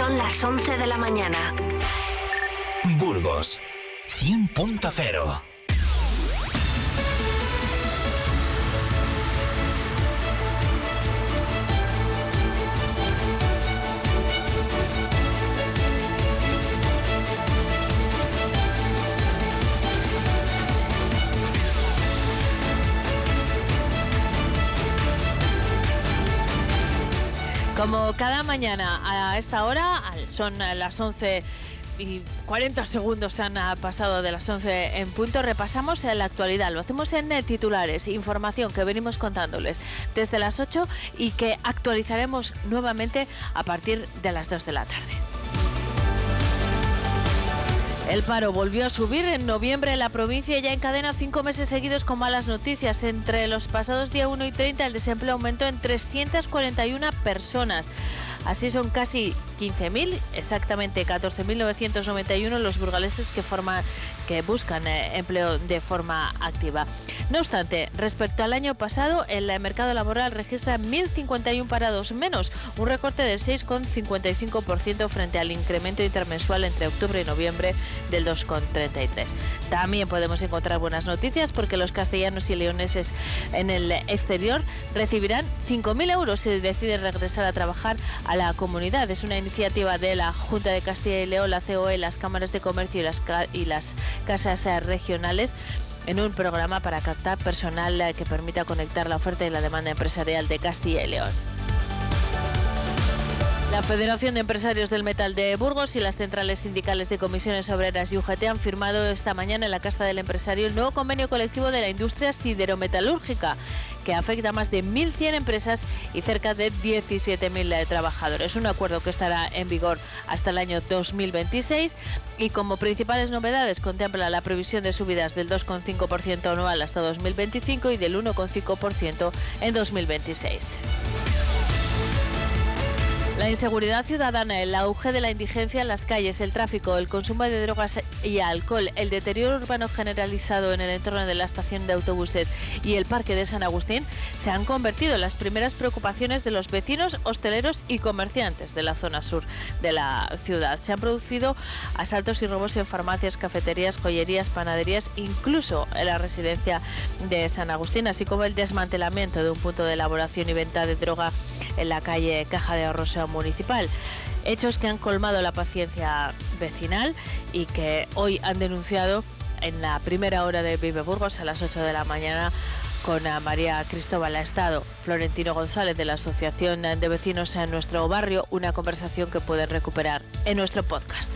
Son las 11 de la mañana. Burgos 100.0 Como cada mañana a esta hora, son las 11 y 40 segundos han pasado de las 11 en punto. Repasamos la actualidad. Lo hacemos en eh, titulares, información que venimos contándoles desde las 8 y que actualizaremos nuevamente a partir de las 2 de la tarde. El paro volvió a subir en noviembre. La provincia ya encadena cinco meses seguidos con malas noticias. Entre los pasados día 1 y 30 el desempleo aumentó en 341 personas. Así son casi 15.000, exactamente 14.991 los burgaleses que, buscan eh, empleo de forma activa. No obstante, respecto al año pasado, el mercado laboral registra 1.051 parados menos, un recorte del 6,55% frente al incremento intermensual entre octubre y noviembre del 2,33. También podemos encontrar buenas noticias porque los castellanos y leoneses en el exterior recibirán 5.000 euros si deciden regresar a trabajar a la comunidad. Es una iniciativa de la Junta de Castilla y León, la COE, las cámaras de comercio y las, casas eh, regionales en un programa para captar personal eh, que permita conectar la oferta y la demanda empresarial de Castilla y León. La Federación de Empresarios del Metal de Burgos y las centrales sindicales de comisiones obreras y UGT han firmado esta mañana en la Casa del Empresario el nuevo convenio colectivo de la industria siderometalúrgica, que afecta a más de 1.100 empresas y cerca de 17.000 trabajadores. Un acuerdo que estará en vigor hasta el año 2026 y como principales novedades contempla la previsión de subidas del 2,5% anual hasta 2025 y del 1,5% en 2026. La inseguridad ciudadana, el auge de la indigencia en las calles, el tráfico, el consumo de drogas y alcohol, el deterioro urbano generalizado en el entorno de la estación de autobuses y el parque de San Agustín se han convertido en las primeras preocupaciones de los vecinos, hosteleros y comerciantes de la zona sur de la ciudad. Se han producido asaltos y robos en farmacias, cafeterías, joyerías, panaderías, incluso en la residencia de San Agustín, así como el desmantelamiento de un punto de elaboración y venta de droga en la calle Caja de Ahorros municipal. Hechos que han colmado la paciencia vecinal y que hoy han denunciado en la primera hora de Vive Burgos a las 8 de la mañana con María Cristóbal Estado, Florentino González de la Asociación de Vecinos en nuestro barrio, una conversación que pueden recuperar en nuestro podcast.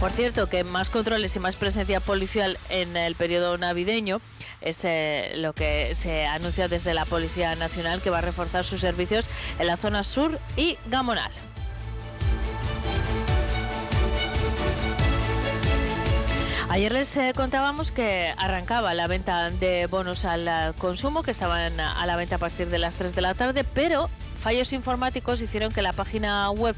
Por cierto, que más controles y más presencia policial en el periodo navideño es eh, lo que se anuncia desde la Policía Nacional que va a reforzar sus servicios en la zona sur y Gamonal. Ayer les eh, contábamos que arrancaba la venta de bonos al consumo, que estaban a la venta a partir de las 3 de la tarde, pero Fallos informáticos hicieron que la página web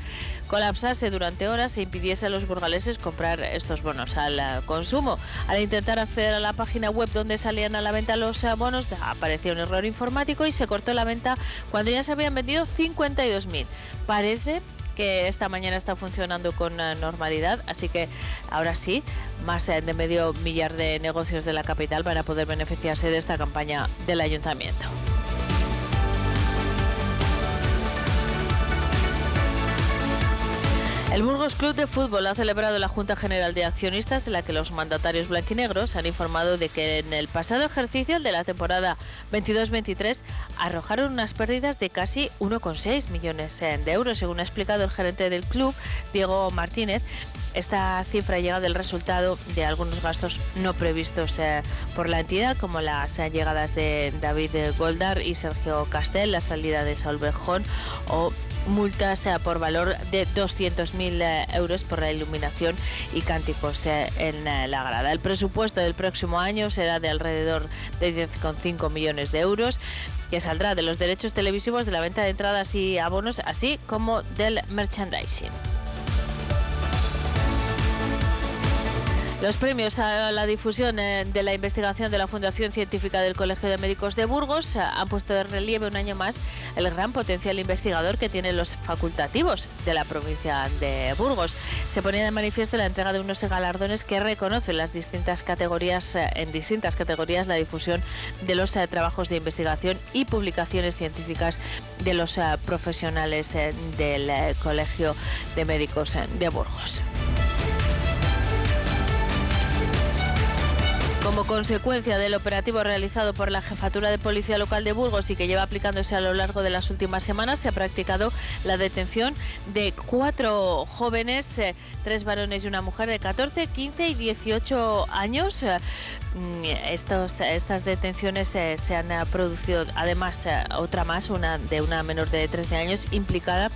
colapsase durante horas e impidiese a los burgaleses comprar estos bonos al eh, consumo. Al intentar acceder a la página web donde salían a la venta los eh, bonos, apareció un error informático y se cortó la venta cuando ya se habían vendido 52.000. Parece que esta mañana está funcionando con eh, normalidad, así que ahora sí, más de medio millar de negocios de la capital van a poder beneficiarse de esta campaña del ayuntamiento. El Burgos Club de Fútbol ha celebrado la Junta General de Accionistas en la que los mandatarios blanquinegros han informado de que en el pasado ejercicio, de la temporada 22-23, arrojaron unas pérdidas de casi 1,6 millones de euros, según ha explicado el gerente del club, Diego Martínez. Esta cifra llega del resultado de algunos gastos no previstos eh, por la entidad, como las llegadas de David Goldar y Sergio Castel, la salida de Saul o multas eh, por valor de 200.000 eh, euros por la iluminación y cánticos eh, en la grada. El presupuesto del próximo año será de alrededor de 10,5 millones de euros que saldrá de los derechos televisivos de la venta de entradas y abonos, así como del merchandising. Los premios a la difusión eh, de la investigación de la Fundación Científica del Colegio de Médicos de Burgos eh, han puesto de relieve un año más el gran potencial investigador que tienen los facultativos de la provincia de Burgos. Se ponía de manifiesto la entrega de unos galardones que reconocen las distintas categorías, eh, en distintas categorías la difusión de los trabajos de investigación y publicaciones científicas de los profesionales del Colegio de Médicos de Burgos. Como consecuencia del operativo realizado por la Jefatura de Policía Local de Burgos y que lleva aplicándose a lo largo de las últimas semanas, se ha practicado la detención de cuatro jóvenes, eh, tres varones y una mujer de 14, 15 y 18 años. Eh, mm, estas detenciones eh, se han producido, además, otra más, una de una menor de 13 años, implicada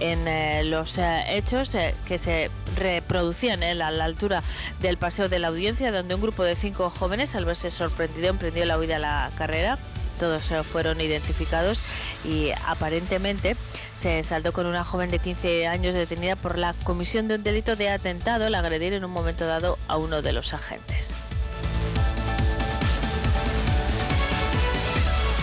en los hechos que se reproducían a la altura del Paseo de la Audiencia, donde un grupo de cinco jóvenes, al verse sorprendido, emprendió la huida a la carrera todos eh, fueron identificados y aparentemente se saldó con una joven de 15 años detenida por la comisión de un delito de atentado al agredir en un momento dado a uno de los agentes.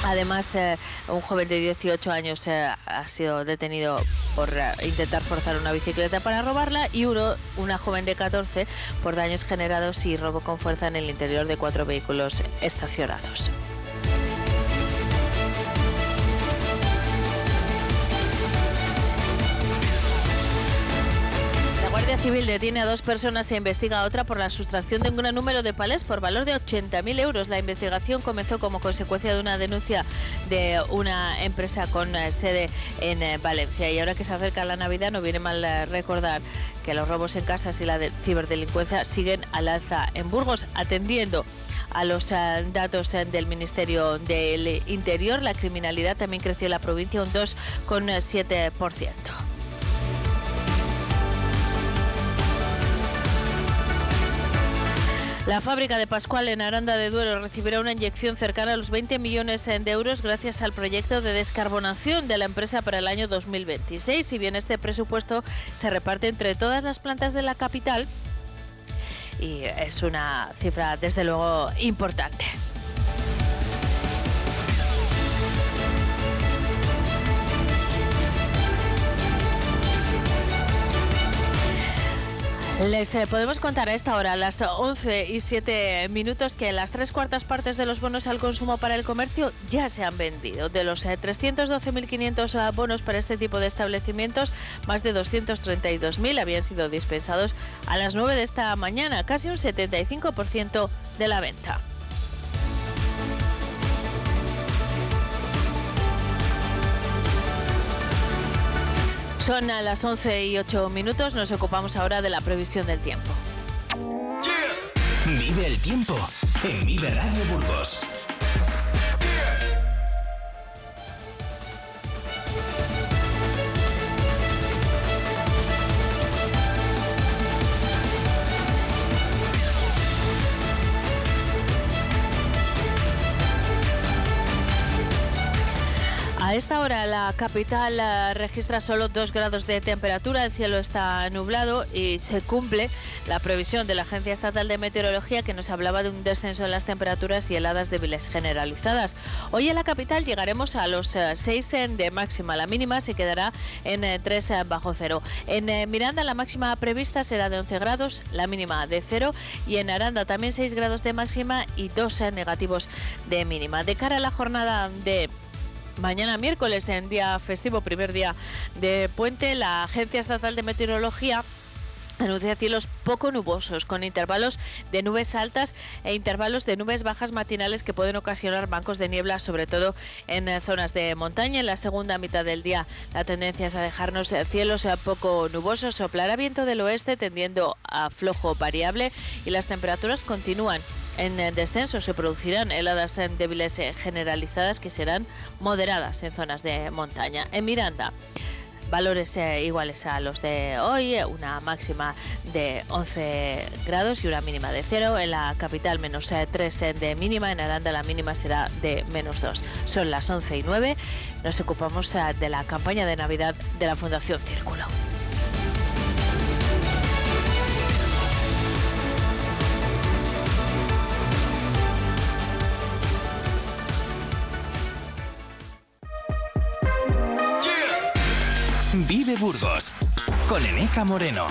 Además, eh, un joven de 18 años eh, ha sido detenido por eh, intentar forzar una bicicleta para robarla y uno, una joven de 14 por daños generados y robo con fuerza en el interior de cuatro vehículos estacionados. Guardia Civil detiene a dos personas e investiga a otra por la sustracción de un gran número de palés por valor de 80.000 euros. La investigación comenzó como consecuencia de una denuncia de una empresa con eh, sede en eh, Valencia. Y ahora que se acerca la Navidad, no viene mal eh, recordar que los robos en casas y la ciberdelincuencia siguen al alza en Burgos, atendiendo a los datos del Ministerio del Interior. La criminalidad también creció en la provincia un 2,7%. La fábrica de Pascual en Aranda de Duero recibirá una inyección cercana a los 20 millones de euros gracias al proyecto de descarbonación de la empresa para el año 2026. Si bien este presupuesto se reparte entre todas las plantas de la capital, y es una cifra desde luego importante. Les eh, podemos contar a esta hora, a las 11 y 7 minutos, que las tres cuartas partes de los bonos al consumo para el comercio ya se han vendido. De los 312.500 eh, bonos para este tipo de establecimientos, más de 232.000 habían sido dispensados a las 9 de esta mañana, casi un 75% de la venta. Son a las 11 y 8 minutos, nos ocupamos ahora de la previsión del tiempo. Vive el tiempo en Vive Radio Burgos. A esta hora la capital eh, registra solo 2 grados de temperatura, el cielo está nublado y se cumple la previsión de la Agencia Estatal de Meteorología que nos hablaba de un descenso en las temperaturas y heladas débiles generalizadas. Hoy en la capital llegaremos a los 6 eh, de máxima, la mínima se quedará en 3 eh, bajo cero. En Miranda la máxima prevista será de 11 grados, la mínima de 0 y en Aranda también 6 grados de máxima y 2 negativos de mínima. De cara a la jornada de Mañana miércoles, en día festivo, primer día de puente, la Agencia Estatal de Meteorología anuncia cielos poco nubosos, con intervalos de nubes altas e intervalos de nubes bajas matinales que pueden ocasionar bancos de niebla, sobre todo en eh, zonas de montaña. En la segunda mitad del día la tendencia es a dejarnos eh, cielos eh, poco nubosos, soplará viento del oeste tendiendo a flojo variable y las temperaturas continúan en descenso se producirán heladas débiles generalizadas que serán moderadas en zonas de montaña. En Miranda, valores eh, iguales a los de hoy, una máxima de 11 grados y una mínima de 0. En la capital menos 3 eh, de mínima, en Aranda la mínima será de menos 2. Son las 11 y 9. Nos ocupamos eh, de la campaña de Navidad de la Fundación Círculo. Vive Burgos con Eneca Moreno.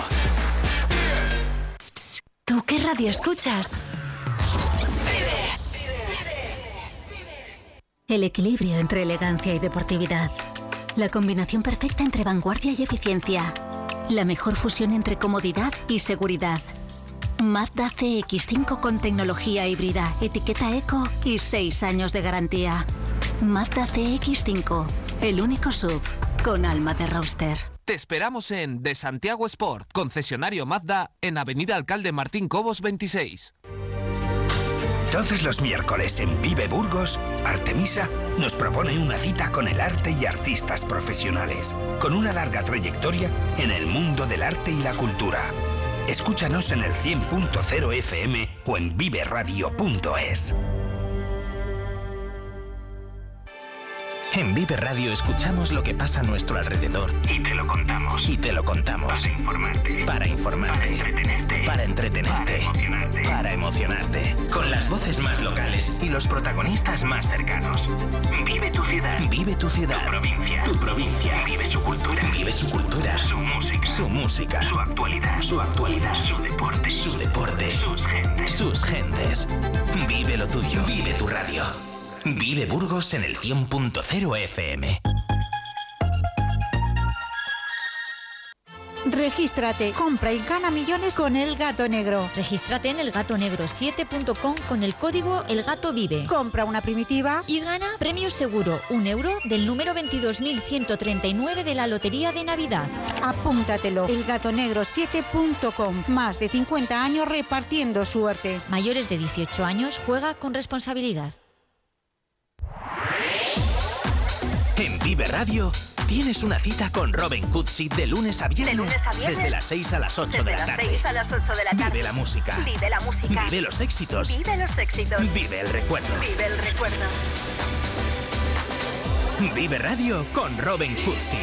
¿Tú qué radio escuchas? El equilibrio entre elegancia y deportividad. La combinación perfecta entre vanguardia y eficiencia. La mejor fusión entre comodidad y seguridad. Mazda CX5 con tecnología híbrida, etiqueta eco y 6 años de garantía. Mazda CX5, el único sub con alma de roster. Te esperamos en De Santiago Sport, concesionario Mazda, en Avenida Alcalde Martín Cobos 26. Todos los miércoles en Vive Burgos, Artemisa nos propone una cita con el arte y artistas profesionales, con una larga trayectoria en el mundo del arte y la cultura. Escúchanos en el 100.0 FM o en viveradio.es. En Vive Radio escuchamos lo que pasa a nuestro alrededor y te lo contamos. Y te lo contamos. Para informarte. Para informarte. Para entretenerte. Para entretenerte. Para emocionarte. Para emocionarte. Con las voces más locales y los protagonistas más cercanos. Vive tu ciudad. Vive tu ciudad. Tu provincia. Tu provincia. Vive su cultura. Vive su cultura. Su música. Su música. Su actualidad. Su actualidad. Su deporte. Su deporte. Sus gentes. Sus gentes. Vive lo tuyo. Vive tu radio. Vive Burgos en el 100.0 FM. Regístrate, compra y gana millones con El Gato Negro. Regístrate en elgatonegro7.com con el código El Gato Vive. Compra una primitiva y gana premio seguro, un euro del número 22.139 de la Lotería de Navidad. Apúntatelo, elgatonegro7.com. Más de 50 años repartiendo suerte. Mayores de 18 años, juega con responsabilidad. Vive Radio tienes una cita con Robin Cootsy de lunes a viernes. De lunes a viernes. Desde las 6 a las 8 Desde de la las tarde. 6 a las 8 de la tarde. Vive la música. Vive la música. Vive los éxitos. Vive los éxitos. Vive el recuerdo. Vive el recuerdo. Vive Radio con Robin Cootsy.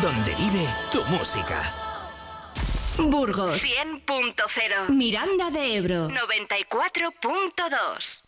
Donde vive tu música. Burgos 100.0. Miranda de Ebro. 94.2.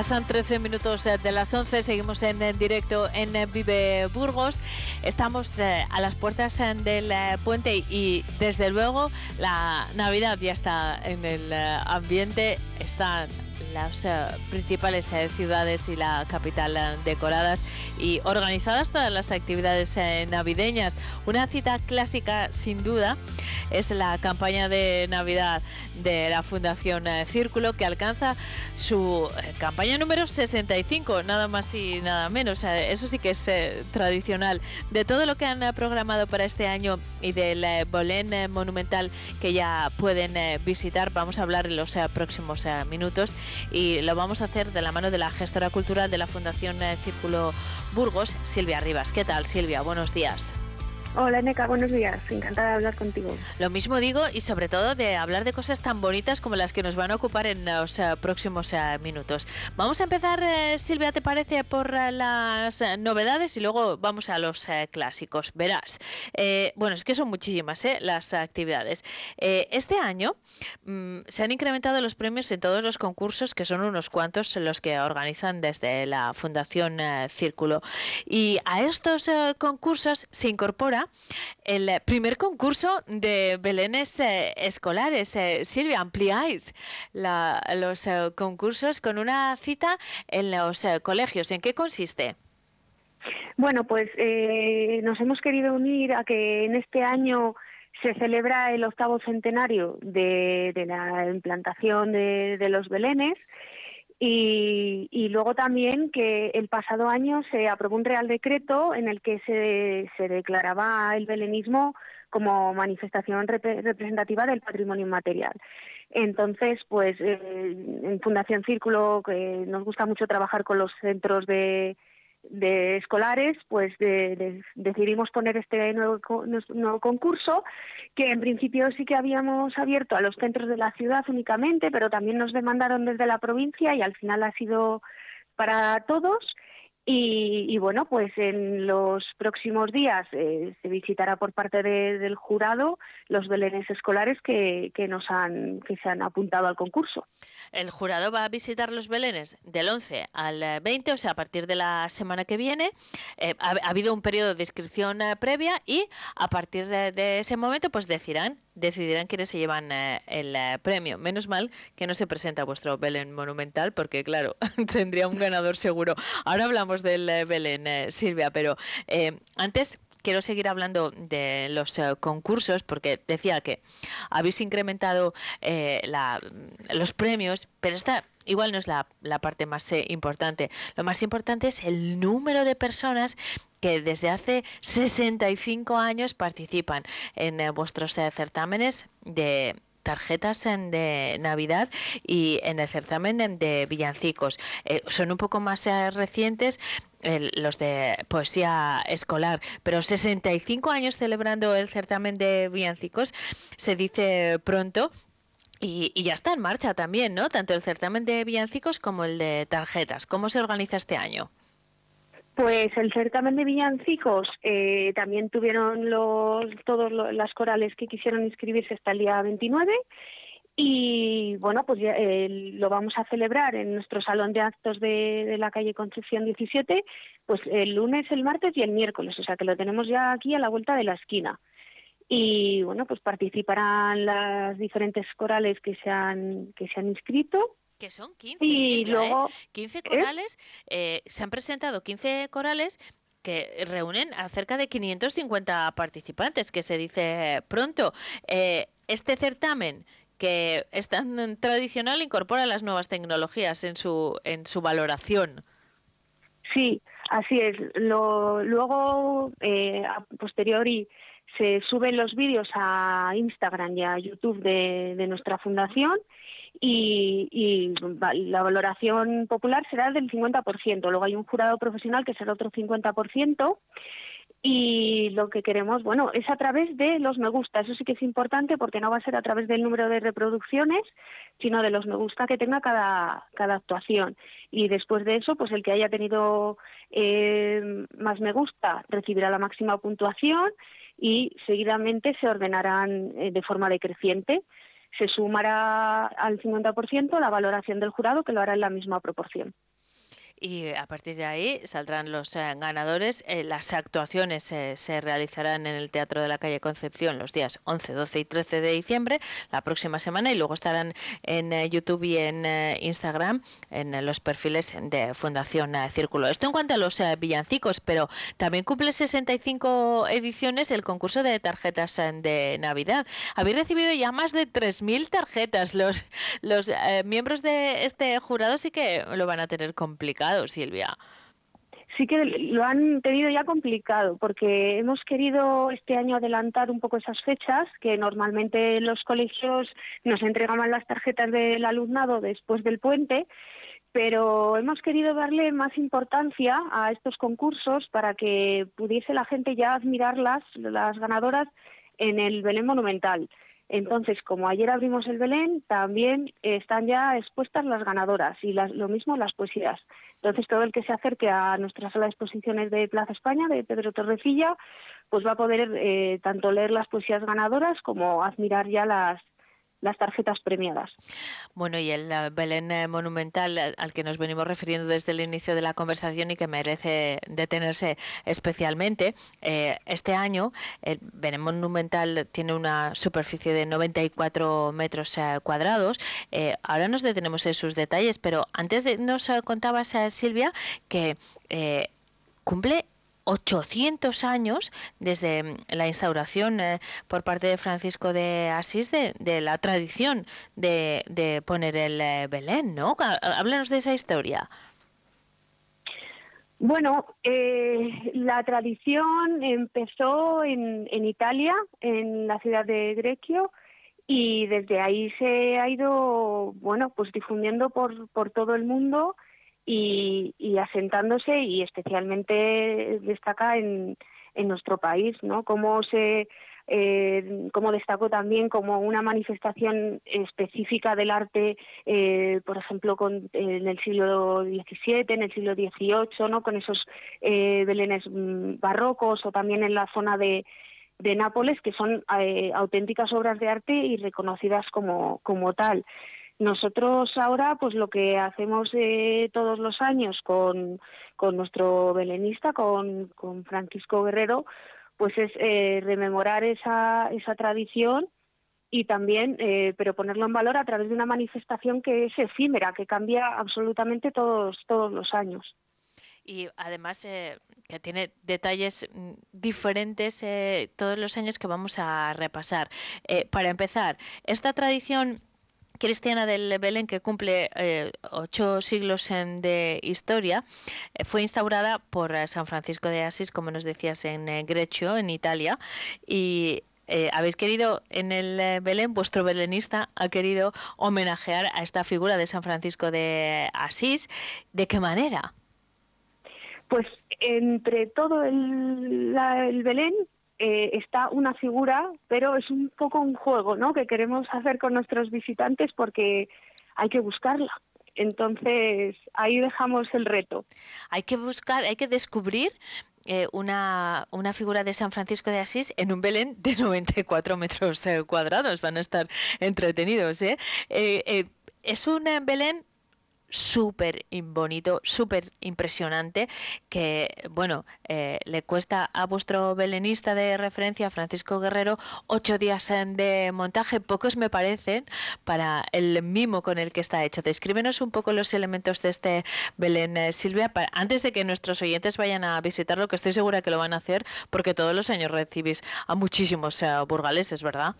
Pasan 13 minutos eh, de las 11, seguimos en, directo en eh, Vive Burgos. Estamos eh, a las puertas del puente y desde luego la Navidad ya está en el ambiente, están las principales eh, ciudades y la capital eh, decoradas y organizadas todas las actividades eh, navideñas. Una cita clásica sin duda es la campaña de Navidad de la Fundación Círculo que alcanza su campaña número 65, nada más y nada menos. Eso sí que es tradicional. De todo lo que han programado para este año y del eh, Bolén Monumental que ya pueden visitar, vamos a hablar en los próximos minutos y lo vamos a hacer de la mano de la gestora cultural de la Fundación eh, Círculo Burgos, Silvia Rivas. ¿Qué tal, Silvia? Buenos días. Hola, Neca, buenos días. Encantada de hablar contigo. Lo mismo digo y sobre todo de hablar de cosas tan bonitas como las que nos van a ocupar en los eh, próximos eh, minutos. Vamos a empezar, eh, Silvia, ¿te parece por las novedades y luego vamos a los clásicos? Verás. Bueno, es que son muchísimas las actividades. Este año mm, se han incrementado los premios en todos los concursos, que son unos cuantos los que organizan desde la Fundación Círculo. Y a estos concursos se incorpora el primer concurso de belenes eh, escolares. Eh, Silvia, ampliáis la- los eh, concursos con una cita en los eh, colegios. ¿En qué consiste? Bueno, pues nos hemos querido unir a que en este año se celebra el octavo centenario de, la implantación de los belenes Y, luego también que el pasado año se aprobó un Real Decreto en el que se, se declaraba el belenismo como manifestación representativa del patrimonio inmaterial. Entonces, pues eh, en Fundación Círculo, que nos gusta mucho trabajar con los centros de, escolares, pues decidimos poner este nuevo, nuevo, concurso, que en principio sí que habíamos abierto a los centros de la ciudad únicamente, pero también nos demandaron desde la provincia y al final ha sido para todos. Y, bueno, pues en los próximos días eh, se visitará por parte del jurado los belenes escolares que, nos han, que se han apuntado al concurso. El jurado va a visitar los belenes del 11 al 20, o sea, a partir de la semana que viene. Eh, ha, habido un periodo de inscripción eh, previa y a partir de, ese momento pues decidirán, decidirán quiénes se llevan el premio. Menos mal que no se presenta vuestro Belén monumental porque, claro, tendría un ganador seguro. Ahora hablamos del eh, Belén, eh, Silvia, pero eh, antes quiero seguir hablando de los concursos porque decía que habéis incrementado los premios, pero esta igual no es la, parte más importante. Lo más importante es el número de personas que desde hace 65 años participan en vuestros certámenes de tarjetas de Navidad y en el certamen de villancicos. Eh, son un poco más eh, recientes los de poesía escolar, pero 65 años celebrando el certamen de villancicos se dice pronto y, y, ya está en marcha también, ¿no? Tanto el certamen de villancicos como el de tarjetas. ¿Cómo se organiza este año? Pues el certamen de villancicos eh, también tuvieron los, todas las corales que quisieron inscribirse hasta el día 29 y bueno, pues ya, lo vamos a celebrar en nuestro salón de actos de, la calle Concepción 17, pues el lunes, el martes y el miércoles, o sea que lo tenemos ya aquí a la vuelta de la esquina. Y bueno, pues participarán las diferentes corales que se han, que se han inscrito que son 15. Y luego, 15 ¿eh? corales, eh, se han presentado 15 corales que reúnen a cerca de 550 participantes, que se dice pronto. Eh, este certamen que es tan tradicional incorpora las nuevas tecnologías en su en su valoración. Sí, así es. Lo, luego, a posteriori, se suben los vídeos a Instagram y a YouTube de, de nuestra fundación y, la valoración popular será del 50%. Luego hay un jurado profesional que será otro 50%. Y lo que queremos, bueno, es a través de los me gusta. Eso sí que es importante porque no va a ser a través del número de reproducciones, sino de los me gusta que tenga cada, cada actuación. Y después de eso, pues el que haya tenido eh, más me gusta recibirá la máxima puntuación y seguidamente se ordenarán eh, de forma decreciente se sumará al 50% la valoración del jurado, que lo hará en la misma proporción y a partir de ahí saldrán los eh, ganadores. Eh, las actuaciones eh, se realizarán en el Teatro de la Calle Concepción los días 11, 12 y 13 de diciembre, la próxima semana, y luego estarán en YouTube y en Instagram en los perfiles de Fundación Círculo. Esto en cuanto a los villancicos, pero también cumple 65 ediciones el concurso de tarjetas de Navidad. Habéis recibido ya más de 3.000 tarjetas. Los, los miembros de este jurado sí que lo van a tener complicado Silvia. Sí que lo han tenido ya complicado porque hemos querido este año adelantar un poco esas fechas, que normalmente los colegios nos entregaban las tarjetas del alumnado después del puente, pero hemos querido darle más importancia a estos concursos para que pudiese la gente ya admirarlas, las ganadoras, en el Belén Monumental. Entonces, como ayer abrimos el Belén, también están ya expuestas las ganadoras y lo mismo las poesías. Entonces, todo el que se acerque a nuestra sala de exposiciones de Plaza España, de Pedro Torrecilla, pues va a poder eh, tanto leer las poesías ganadoras como admirar ya las, las tarjetas premiadas. Bueno, y el eh, Belén eh, Monumental eh, al que nos venimos refiriendo desde el inicio de la conversación y que merece detenerse especialmente, este año el Belén Monumental tiene una superficie de 94 metros cuadrados. ahora nos detenemos en sus detalles, pero antes de, nos contabas, Silvia, que cumple 800 años desde la instauración eh, por parte de Francisco de Asís de, la tradición de, poner el eh, Belén, ¿no? Háblanos de esa historia. Bueno, eh, la tradición empezó en, en, Italia, en la ciudad de Greccio, y desde ahí se ha ido, bueno, pues difundiendo por, por todo el mundo y, asentándose y especialmente destaca en, nuestro país, ¿no? Cómo se eh, como destacó también como una manifestación específica del arte, eh, por ejemplo, en el siglo XVII, en el siglo XVIII, ¿no? con esos eh, belenes mm, barrocos o también en la zona de, Nápoles, que son auténticas obras de arte y reconocidas como, como tal. Nosotros ahora, pues lo que hacemos todos los años con, nuestro belenista, con, con Francisco Guerrero, pues es eh, rememorar esa, esa tradición y también, eh, pero ponerlo en valor a través de una manifestación que es efímera, que cambia absolutamente todos, todos los años. Y además eh, que tiene detalles mm, diferentes todos los años que vamos a repasar. para empezar, esta tradición cristiana del Belén, que cumple eh, ocho siglos de historia, eh, fue instaurada por eh, San Francisco de Asís, como nos decías, en Grecio, en Italia, y habéis querido en el Belén, vuestro belenista ha querido homenajear a esta figura de San Francisco de Asís. ¿De qué manera? Pues entre todo el, el Belén eh, está una figura, pero es un poco un juego ¿no? que queremos hacer con nuestros visitantes porque hay que buscarla. Entonces, ahí dejamos el reto. Hay que buscar, hay que descubrir eh, una, una, figura de San Francisco de Asís en un Belén de 94 metros eh, cuadrados. Van a estar entretenidos. es un Belén súper bonito, súper impresionante, que, bueno, eh, le cuesta a vuestro belenista de referencia, Francisco Guerrero, ocho días de montaje. Pocos me parecen para el mimo con el que está hecho. Descríbenos un poco los elementos de este Belén, eh, Silvia, antes de que nuestros oyentes vayan a visitarlo, que estoy segura que lo van a hacer, porque todos los años recibís a muchísimos uh, burgaleses, ¿verdad?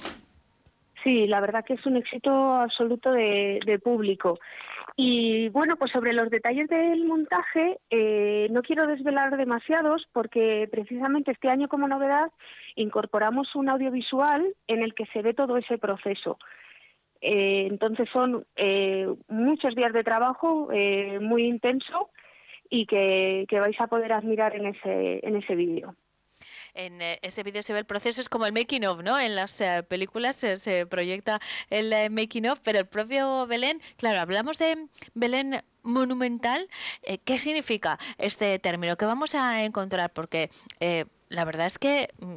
Sí, la verdad que es un éxito absoluto de público. Y bueno, pues sobre los detalles del montaje, eh, no quiero desvelar demasiados porque precisamente este año como novedad incorporamos un audiovisual en el que se ve todo ese proceso. Eh, entonces son eh, muchos días de trabajo muy intenso y que, que, vais a poder admirar en ese, en ese vídeo en eh, ese vídeo se ve el proceso, es como el making of, ¿no? En las eh, películas se, proyecta el eh, making of, pero el propio Belén, claro, hablamos de Belén monumental, ¿qué significa este término? ¿Qué vamos a encontrar? Porque la verdad es que mm,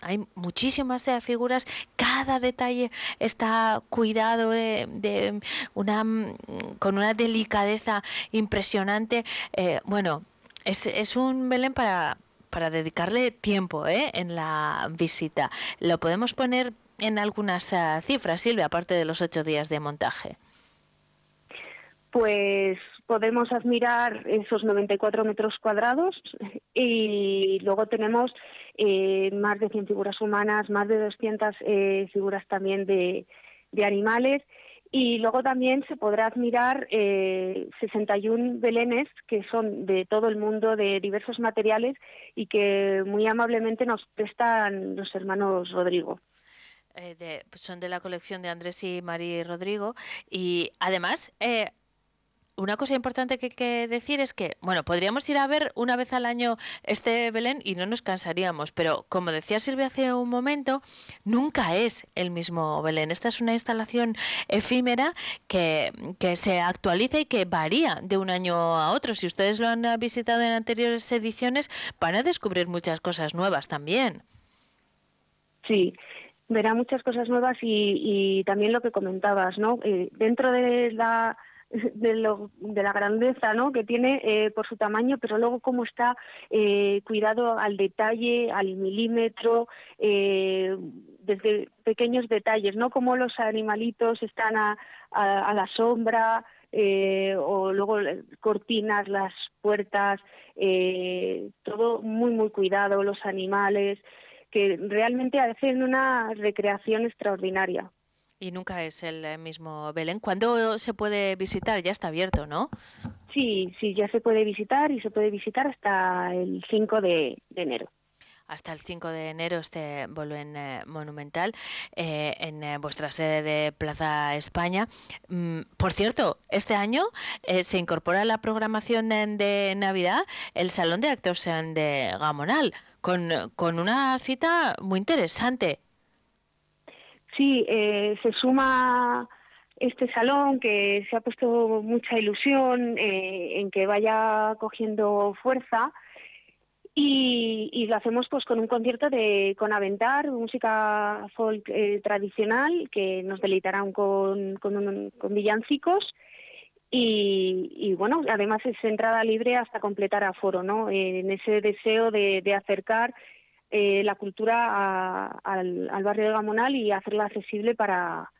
hay muchísimas figuras, cada detalle está cuidado de, una mm, con una delicadeza impresionante. bueno, es, es un Belén para, para dedicarle tiempo ¿eh? en la visita. Lo podemos poner en algunas eh, cifras, Silvia, aparte de los ocho días de montaje. Pues podemos admirar esos 94 metros cuadrados y luego tenemos eh, más de 100 figuras humanas, más de 200 figuras también de animales y luego también se podrá admirar 61 eh, belenes que son de todo el mundo, de diversos materiales y que muy amablemente nos prestan los hermanos Rodrigo. Eh, son de la colección de Andrés y María Rodrigo y además eh, una cosa importante que hay que decir es que, bueno, podríamos ir a ver una vez al año este Belén y no nos cansaríamos, pero como decía Silvia hace un momento, nunca es el mismo Belén. Esta es una instalación efímera que, que se actualiza y que varía de un año a otro. Si ustedes lo han visitado en anteriores ediciones, van a descubrir muchas cosas nuevas también. Sí, verá muchas cosas nuevas y, también lo que comentabas, ¿no? Eh, dentro de la de, la grandeza ¿no? que tiene eh, por su tamaño, pero luego cómo está eh, cuidado al detalle, al milímetro, eh, desde pequeños detalles, ¿no? Cómo los animalitos están a, a, la sombra, o luego cortinas, las puertas, todo muy, muy cuidado, los animales, que realmente hacen una recreación extraordinaria. Y nunca es el mismo Belén. ¿Cuándo se puede visitar? Ya está abierto, ¿no? Sí, sí, ya se puede visitar y se puede visitar hasta el 5 de, enero hasta el 5 de enero este volumen eh, monumental eh, en eh, vuestra sede de Plaza España. Mm, por cierto, este año se incorpora a la programación de, Navidad el Salón de Actos de Gamonal, con, con una cita muy interesante. Sí, se suma este salón que se ha puesto mucha ilusión eh, en que vaya cogiendo fuerza y, lo hacemos pues con un concierto de con Aventar, música folk eh, tradicional que nos deleitarán con, con, villancicos y, bueno, además es entrada libre hasta completar aforo, ¿no? en ese deseo de, acercar eh, la cultura al, al barrio de Gamonal y hacerla accesible para,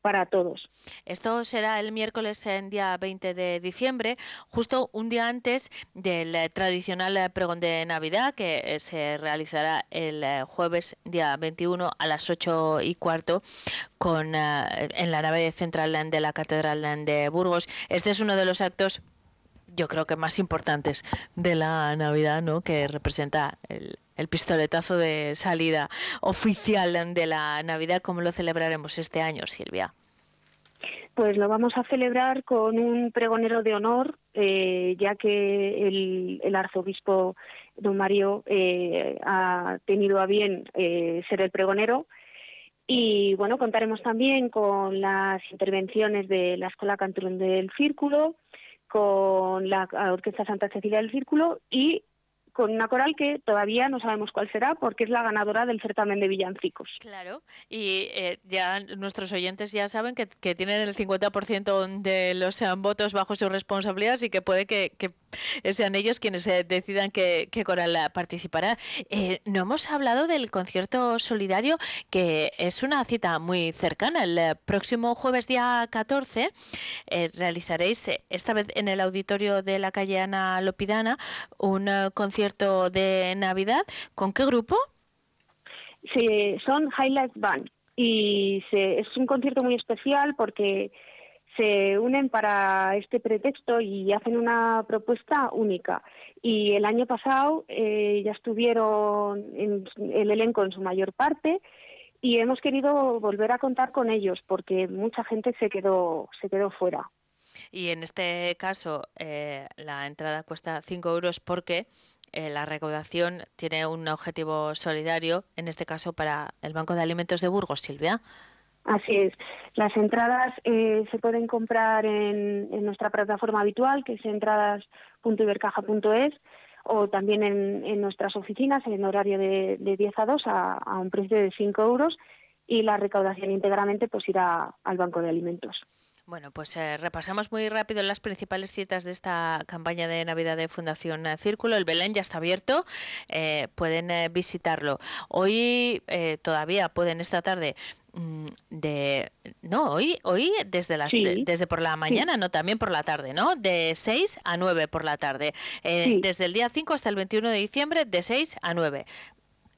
para todos. Esto será el miércoles en día 20 de diciembre, justo un día antes del eh, tradicional eh, pregón de Navidad que se realizará el jueves día 21 a las 8 y cuarto con, en la nave central de la Catedral de Burgos. Este es uno de los actos yo creo que más importantes de la Navidad, ¿no? que representa el, pistoletazo de salida oficial de la Navidad. ¿Cómo lo celebraremos este año, Silvia? Pues lo vamos a celebrar con un pregonero de honor, eh, ya que el, arzobispo don Mario eh, ha tenido a bien eh, ser el pregonero. Y bueno, contaremos también con las intervenciones de la Escuela Canturón del Círculo, con la Orquesta Santa Cecilia del Círculo y con una coral que todavía no sabemos cuál será porque es la ganadora del certamen de villancicos. Claro, y eh, ya nuestros oyentes ya saben que, tienen el 50% de los eh, votos bajo su responsabilidad y que puede que, sean ellos quienes eh, decidan qué, coral participará. no hemos hablado del concierto solidario que es una cita muy cercana. El próximo jueves día 14 realizaréis esta vez en el auditorio de la calle Ana Lopidana un concierto de Navidad. ¿Con qué grupo? Sí, son Highlight Band y es un concierto muy especial porque se unen para este pretexto y hacen una propuesta única. Y el año pasado eh, ya estuvieron en el elenco en su mayor parte y hemos querido volver a contar con ellos porque mucha gente se quedó, se quedó fuera. Y en este caso eh, la entrada cuesta 5 euros porque eh, la recaudación tiene un objetivo solidario, en este caso para el Banco de Alimentos de Burgos, Silvia. Así es. Las entradas eh, se pueden comprar en, nuestra plataforma habitual, que es entradas.ibercaja.es, o también en, nuestras oficinas en horario de, 10 a 2 a, un precio de 5 euros y la recaudación íntegramente pues irá al Banco de Alimentos. Bueno, pues eh, repasamos muy rápido las principales citas de esta campaña de Navidad de Fundación eh, Círculo. El Belén ya está abierto, eh, pueden visitarlo. Hoy todavía pueden esta tarde mm, de no hoy hoy desde las desde por la mañana no también por la tarde no de 6 a 9 por la tarde. Desde el día 5 hasta el 21 de diciembre de 6 a 9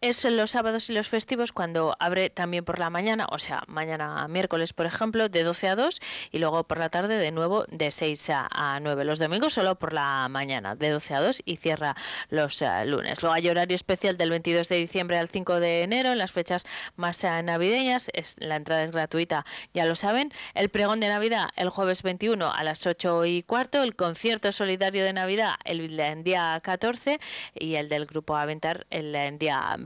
es los sábados y los festivos cuando abre también por la mañana, o sea, mañana miércoles, por ejemplo, de 12 a 2 y luego por la tarde de nuevo de 6 a 9. Los domingos solo por la mañana, de 12 a 2 y cierra los eh, lunes. Luego hay horario especial del 22 de diciembre al 5 de enero en las fechas más eh, navideñas. Es, la entrada es gratuita, ya lo saben. El pregón de Navidad el jueves 21 a las 8 y cuarto. El concierto solidario de Navidad el, el día 14 y el del grupo Aventar el día 20.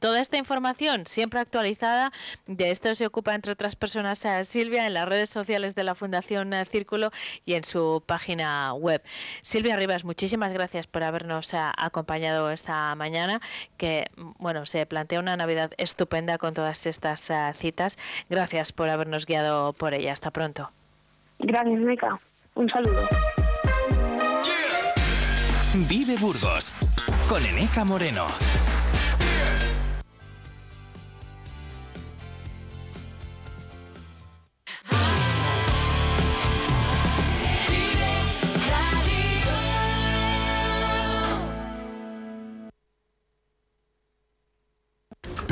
Toda esta información siempre actualizada, de esto se ocupa entre otras personas a Silvia en las redes sociales de la Fundación Círculo y en su página web. Silvia Rivas, muchísimas gracias por habernos acompañado esta mañana, que bueno, se plantea una Navidad estupenda con todas estas eh, citas. Gracias por habernos guiado por ella. Hasta pronto. Gracias, Meca. Un saludo. Vive Burgos con Eneca Moreno.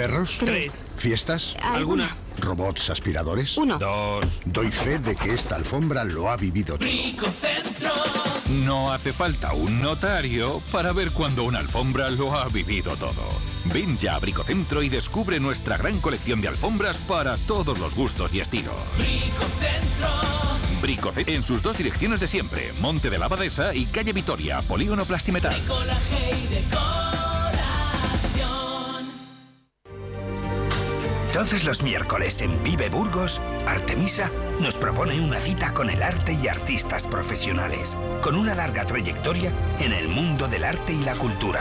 ¿Perros? Tres. ¿Fiestas? ¿Alguna? ¿Robots aspiradores? Uno. Dos. Doy fe de que esta alfombra lo ha vivido todo. No hace falta un notario para ver cuando una alfombra lo ha vivido todo. Ven ya a Bricocentro y descubre nuestra gran colección de alfombras para todos los gustos y estilos. Bricocentro en sus dos direcciones de siempre, Monte de la Abadesa y Calle Vitoria, Polígono Plastimetal. Todos los miércoles en Vive Burgos, Artemisa nos propone una cita con el arte y artistas profesionales, con una larga trayectoria en el mundo del arte y la cultura.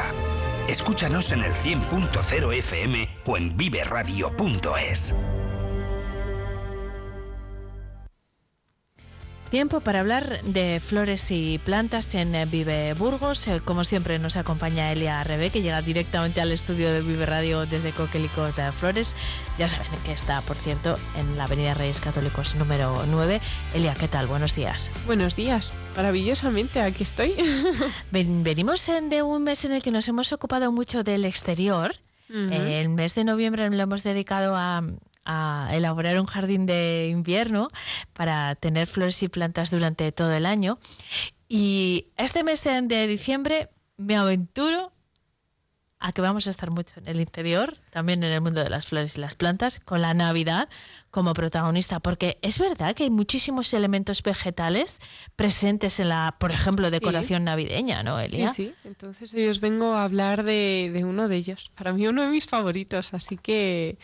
Escúchanos en el 100.0 FM o en viveradio.es. Tiempo para hablar de flores y plantas en eh, Vive Burgos. Eh, Como siempre nos acompaña Elia Rebe, que llega directamente al estudio de Vive Radio desde Coquelicot de Flores. Ya saben que está, por cierto, en la Avenida Reyes Católicos número 9. Elia, ¿qué tal? Buenos días. Buenos días. Maravillosamente, aquí estoy. Ven- venimos en- de un mes en el que nos hemos ocupado mucho del exterior. Eh, El mes de noviembre lo hemos dedicado a, a elaborar un jardín de invierno para tener flores y plantas durante todo el año. Y este mes de diciembre me aventuro a que vamos a estar mucho en el interior, también en el mundo de las flores y las plantas, con la Navidad como protagonista, porque es verdad que hay muchísimos elementos vegetales presentes en la, por ejemplo, Sí. decoración navideña, ¿no, Elia? Sí, sí. Entonces hoy os vengo a hablar de, de uno de ellos. Para mí uno de mis favoritos. Así que,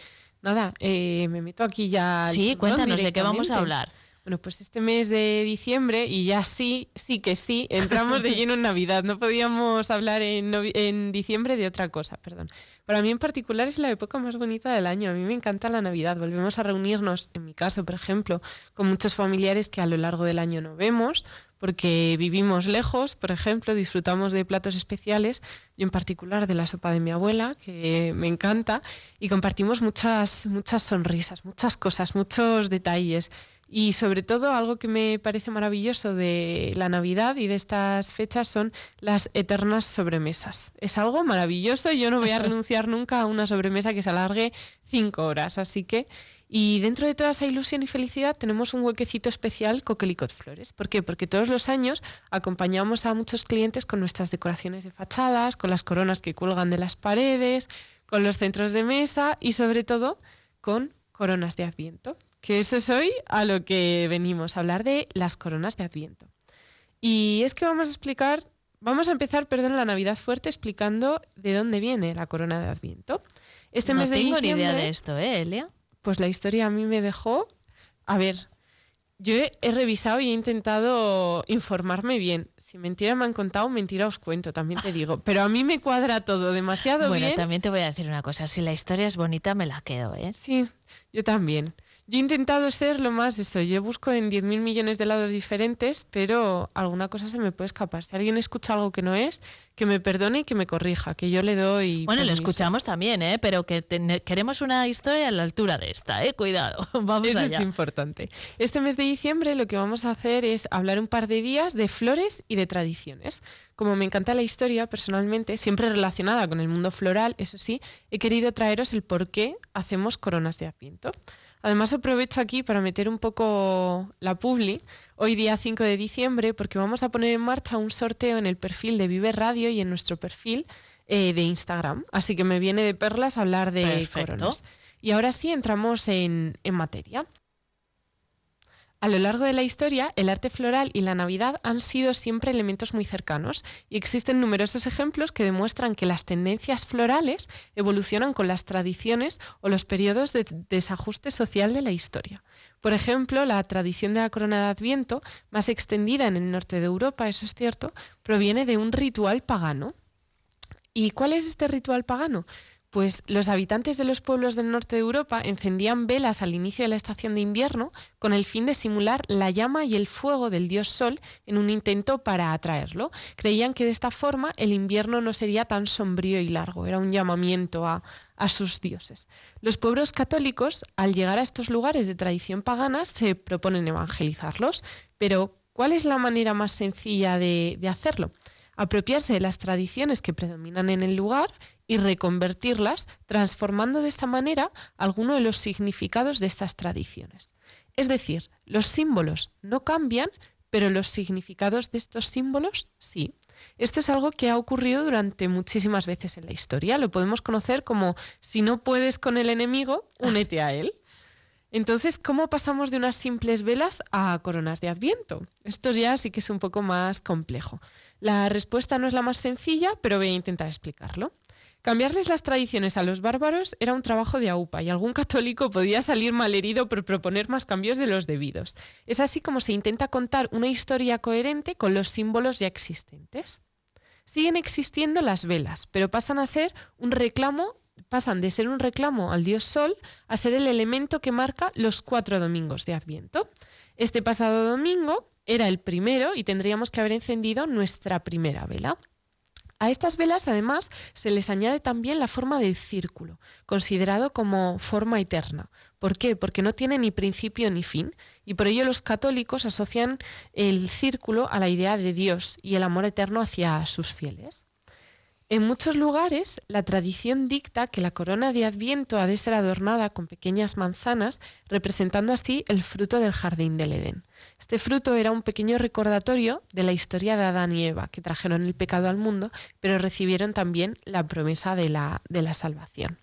nada, eh, me meto aquí ya. Sí, cuéntanos de qué vamos a hablar. Bueno, pues este mes de diciembre, y ya sí, sí que sí, entramos de lleno en Navidad. No podíamos hablar en, en diciembre de otra cosa, perdón. Para mí en particular es la época más bonita del año. A mí me encanta la Navidad. Volvemos a reunirnos, en mi caso, por ejemplo, con muchos familiares que a lo largo del año no vemos, porque vivimos lejos, por ejemplo, disfrutamos de platos especiales, yo en particular de la sopa de mi abuela, que me encanta, y compartimos muchas, muchas sonrisas, muchas cosas, muchos detalles. Y sobre todo algo que me parece maravilloso de la Navidad y de estas fechas son las eternas sobremesas. Es algo maravilloso, yo no voy a renunciar nunca a una sobremesa que se alargue cinco horas, así que... Y dentro de toda esa ilusión y felicidad tenemos un huequecito especial Coquelicot Flores. ¿Por qué? Porque todos los años acompañamos a muchos clientes con nuestras decoraciones de fachadas, con las coronas que cuelgan de las paredes, con los centros de mesa y sobre todo con coronas de Adviento. Que eso es hoy a lo que venimos, a hablar de las coronas de Adviento. Y es que vamos a explicar, vamos a empezar, perdón, la Navidad fuerte explicando de dónde viene la corona de Adviento. Este no mes de tengo ni idea de esto, ¿eh, Elia? Pues la historia a mí me dejó. A ver, yo he, he revisado y he intentado informarme bien. Si mentira me han contado, mentira os cuento, también te digo. Pero a mí me cuadra todo demasiado Bueno, bien. también te voy a decir una cosa. Si la historia es bonita, me la quedo, ¿eh? Sí, yo también. Yo he intentado ser lo más eso. Yo busco en 10.000 millones de lados diferentes, pero alguna cosa se me puede escapar. Si alguien escucha algo que no es, que me perdone y que me corrija, que yo le doy. Bueno, lo permiso. escuchamos también, ¿eh? Pero que ten- queremos una historia a la altura de esta, ¿eh? Cuidado, vamos Eso allá. es importante. Este mes de diciembre lo que vamos a hacer es hablar un par de días de flores y de tradiciones. Como me encanta la historia, personalmente, siempre relacionada con el mundo floral, eso sí, he querido traeros el por qué hacemos coronas de Adviento. Además aprovecho aquí para meter un poco la publi, hoy día 5 de diciembre, porque vamos a poner en marcha un sorteo en el perfil de Vive Radio y en nuestro perfil eh, de Instagram. Así que me viene de perlas hablar de Perfecto. coronas. Y ahora sí entramos en, en materia. A lo largo de la historia, el arte floral y la Navidad han sido siempre elementos muy cercanos y existen numerosos ejemplos que demuestran que las tendencias florales evolucionan con las tradiciones o los periodos de desajuste social de la historia. Por ejemplo, la tradición de la corona de Adviento, más extendida en el norte de Europa, eso es cierto, proviene de un ritual pagano. ¿Y cuál es este ritual pagano? Pues los habitantes de los pueblos del norte de Europa encendían velas al inicio de la estación de invierno con el fin de simular la llama y el fuego del dios Sol en un intento para atraerlo. Creían que de esta forma el invierno no sería tan sombrío y largo, era un llamamiento a, a sus dioses. Los pueblos católicos, al llegar a estos lugares de tradición pagana, se proponen evangelizarlos, pero ¿cuál es la manera más sencilla de, de hacerlo? Apropiarse de las tradiciones que predominan en el lugar y reconvertirlas, transformando de esta manera alguno de los significados de estas tradiciones. Es decir, los símbolos no cambian, pero los significados de estos símbolos sí. Esto es algo que ha ocurrido durante muchísimas veces en la historia. Lo podemos conocer como si no puedes con el enemigo, únete a él. Entonces, ¿cómo pasamos de unas simples velas a coronas de Adviento? Esto ya sí que es un poco más complejo. La respuesta no es la más sencilla, pero voy a intentar explicarlo. Cambiarles las tradiciones a los bárbaros era un trabajo de AUPA y algún católico podía salir malherido por proponer más cambios de los debidos. Es así como se intenta contar una historia coherente con los símbolos ya existentes. Siguen existiendo las velas, pero pasan a ser un reclamo pasan de ser un reclamo al dios Sol a ser el elemento que marca los cuatro domingos de Adviento. Este pasado domingo era el primero y tendríamos que haber encendido nuestra primera vela. A estas velas, además, se les añade también la forma del círculo, considerado como forma eterna. ¿Por qué? Porque no tiene ni principio ni fin, y por ello los católicos asocian el círculo a la idea de Dios y el amor eterno hacia sus fieles. En muchos lugares, la tradición dicta que la corona de Adviento ha de ser adornada con pequeñas manzanas, representando así el fruto del jardín del Edén. Este fruto era un pequeño recordatorio de la historia de Adán y Eva, que trajeron el pecado al mundo, pero recibieron también la promesa de la, de la salvación.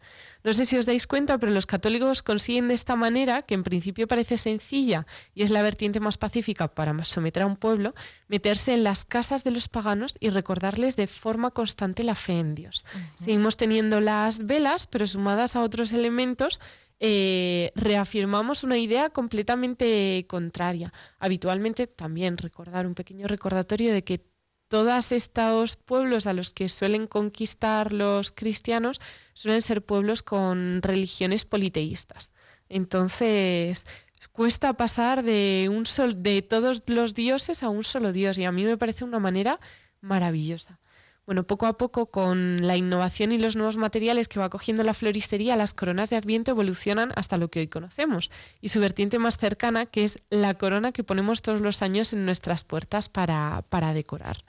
No sé si os dais cuenta, pero los católicos consiguen de esta manera, que en principio parece sencilla y es la vertiente más pacífica para someter a un pueblo, meterse en las casas de los paganos y recordarles de forma constante la fe en Dios. Seguimos teniendo las velas, pero sumadas a otros elementos, eh, reafirmamos una idea completamente contraria. Habitualmente también recordar un pequeño recordatorio de que todos estos pueblos a los que suelen conquistar los cristianos suelen ser pueblos con religiones politeístas. Entonces, cuesta pasar de, un sol, de todos los dioses a un solo dios y a mí me parece una manera maravillosa. Bueno, poco a poco, con la innovación y los nuevos materiales que va cogiendo la floristería, las coronas de Adviento evolucionan hasta lo que hoy conocemos. Y su vertiente más cercana, que es la corona que ponemos todos los años en nuestras puertas para, para decorar.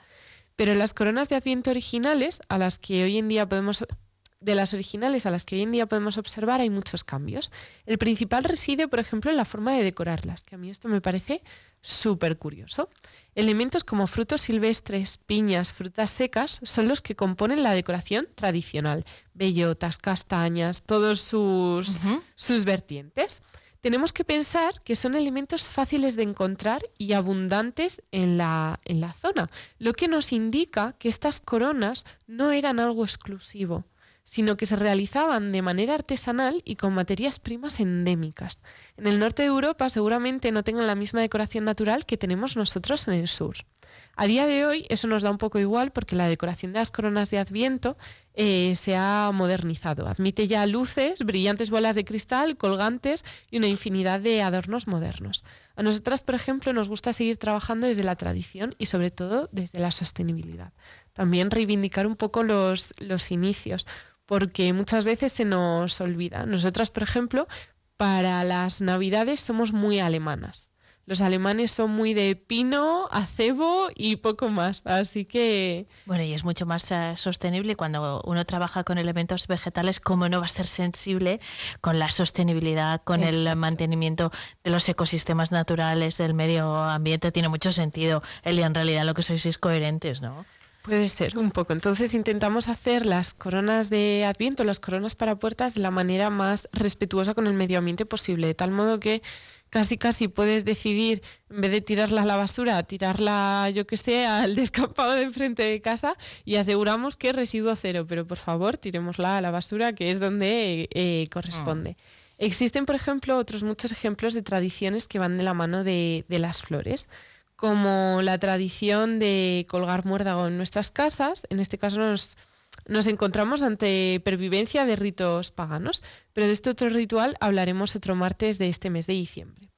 Pero las coronas de Adviento originales, a las que hoy en día podemos de las originales a las que hoy en día podemos observar hay muchos cambios. El principal reside, por ejemplo, en la forma de decorarlas, que a mí esto me parece súper curioso. Elementos como frutos silvestres, piñas, frutas secas son los que componen la decoración tradicional. Bellotas, castañas, todos sus, sus vertientes tenemos que pensar que son elementos fáciles de encontrar y abundantes en la, en la zona, lo que nos indica que estas coronas no eran algo exclusivo, sino que se realizaban de manera artesanal y con materias primas endémicas. En el norte de Europa seguramente no tengan la misma decoración natural que tenemos nosotros en el sur. A día de hoy eso nos da un poco igual porque la decoración de las coronas de Adviento eh, se ha modernizado. Admite ya luces, brillantes bolas de cristal, colgantes y una infinidad de adornos modernos. A nosotras, por ejemplo, nos gusta seguir trabajando desde la tradición y sobre todo desde la sostenibilidad. También reivindicar un poco los, los inicios, porque muchas veces se nos olvida. Nosotras, por ejemplo, para las Navidades somos muy alemanas. Los alemanes son muy de pino, acebo y poco más, así que... Bueno, y es mucho más eh, sostenible cuando uno trabaja con elementos vegetales, ¿cómo no va a ser sensible con la sostenibilidad, con el mantenimiento de los ecosistemas naturales, del medio ambiente? Tiene mucho sentido. Eli, en realidad lo que sois es coherentes, ¿no? Puede ser, un poco. Entonces intentamos hacer las coronas de Adviento, las coronas para puertas, de la manera más respetuosa con el medio ambiente posible, de tal modo que casi casi puedes decidir, en vez de tirarla a la basura, tirarla, yo que sé, al descampado de enfrente de casa y aseguramos que es residuo cero, pero por favor, tiremosla a la basura, que es donde eh, corresponde. Ah. Existen, por ejemplo, otros muchos ejemplos de tradiciones que van de la mano de, de las flores como la tradición de colgar muérdago en nuestras casas. En este caso nos, nos encontramos ante pervivencia de ritos paganos, pero de este otro ritual hablaremos otro martes de este mes de diciembre.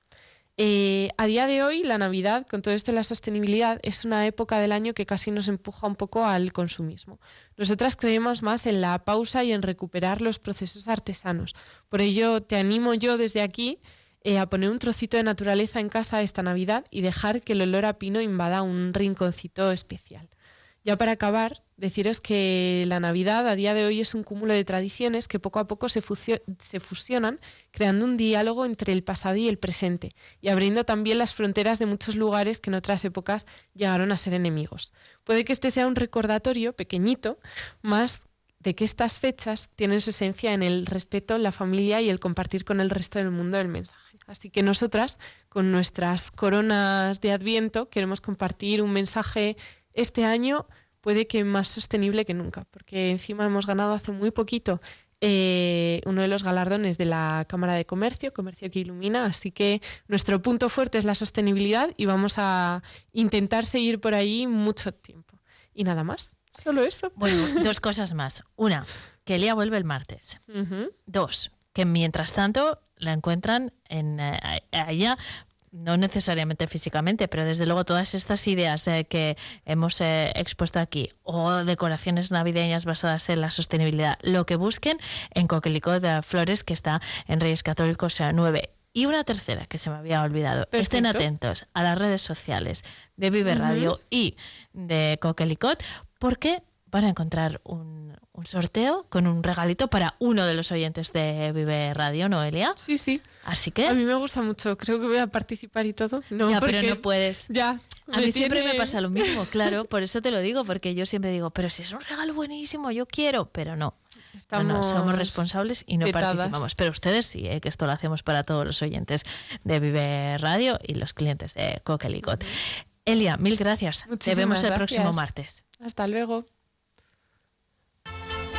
Eh, a día de hoy, la Navidad, con todo esto de la sostenibilidad, es una época del año que casi nos empuja un poco al consumismo. Nosotras creemos más en la pausa y en recuperar los procesos artesanos. Por ello, te animo yo desde aquí eh, a poner un trocito de naturaleza en casa esta Navidad y dejar que el olor a pino invada un rinconcito especial. Ya para acabar, deciros que la Navidad a día de hoy es un cúmulo de tradiciones que poco a poco se, fusionan, creando un diálogo entre el pasado y el presente, y abriendo también las fronteras de muchos lugares que en otras épocas llegaron a ser enemigos. Puede que este sea un recordatorio pequeñito, más de que estas fechas tienen su esencia en el respeto, la familia y el compartir con el resto del mundo el mensaje. Así que nosotras, con nuestras coronas de Adviento, queremos compartir un mensaje este año puede que más sostenible que nunca, porque encima hemos ganado hace muy poquito eh, uno de los galardones de la Cámara de Comercio, Comercio que Ilumina, así que nuestro punto fuerte es la sostenibilidad y vamos a intentar seguir por ahí mucho tiempo. Y nada más, solo eso. Bueno, dos cosas más. Una, que Elia vuelve el martes. Dos, que mientras tanto la encuentran en eh, ella no necesariamente físicamente, pero desde luego todas estas ideas eh, que hemos eh, expuesto aquí o decoraciones navideñas basadas en la sostenibilidad, lo que busquen en Coquelicot de Flores, que está en Reyes Católicos 9. Y una tercera que se me había olvidado. Estén atentos a las redes sociales de Vive Radio y de Coquelicot porque van a encontrar un, un sorteo con un regalito para uno de los oyentes de Vive Radio, Noelia. Sí, sí. Así que. A mí me gusta mucho, creo que voy a participar y todo. No, ya, pero no puedes. Ya. A mí siempre me pasa lo mismo, claro, por eso te lo digo, porque yo siempre digo, pero si es un regalo buenísimo, yo quiero, pero no. Estamos somos responsables y no participamos. Pero ustedes sí, ¿eh? que esto lo hacemos para todos los oyentes de Vive Radio y los clientes de Coquelicot. Elia, mil gracias. te vemos el próximo martes. Hasta luego.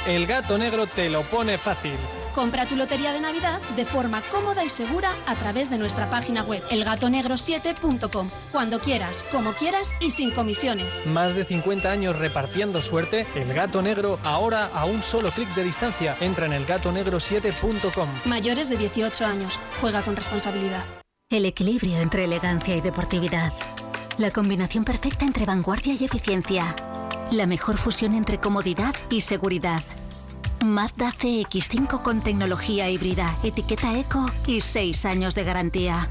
El gato negro te lo pone fácil. Compra tu lotería de Navidad de forma cómoda y segura a través de nuestra página web elgatonegro7.com. Cuando quieras, como quieras y sin comisiones. Más de 50 años repartiendo suerte, el gato negro ahora a un solo clic de distancia. Entra en elgatonegro7.com. Mayores de 18 años. Juega con responsabilidad. El equilibrio entre elegancia y deportividad. La combinación perfecta entre vanguardia y eficiencia. La mejor fusión entre comodidad y seguridad. Mazda CX5 con tecnología híbrida, etiqueta eco y 6 años de garantía.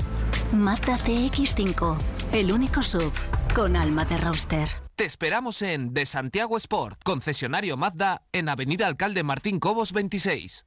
Mazda CX5, el único sub con alma de roster. Te esperamos en De Santiago Sport, concesionario Mazda en Avenida Alcalde Martín Cobos 26.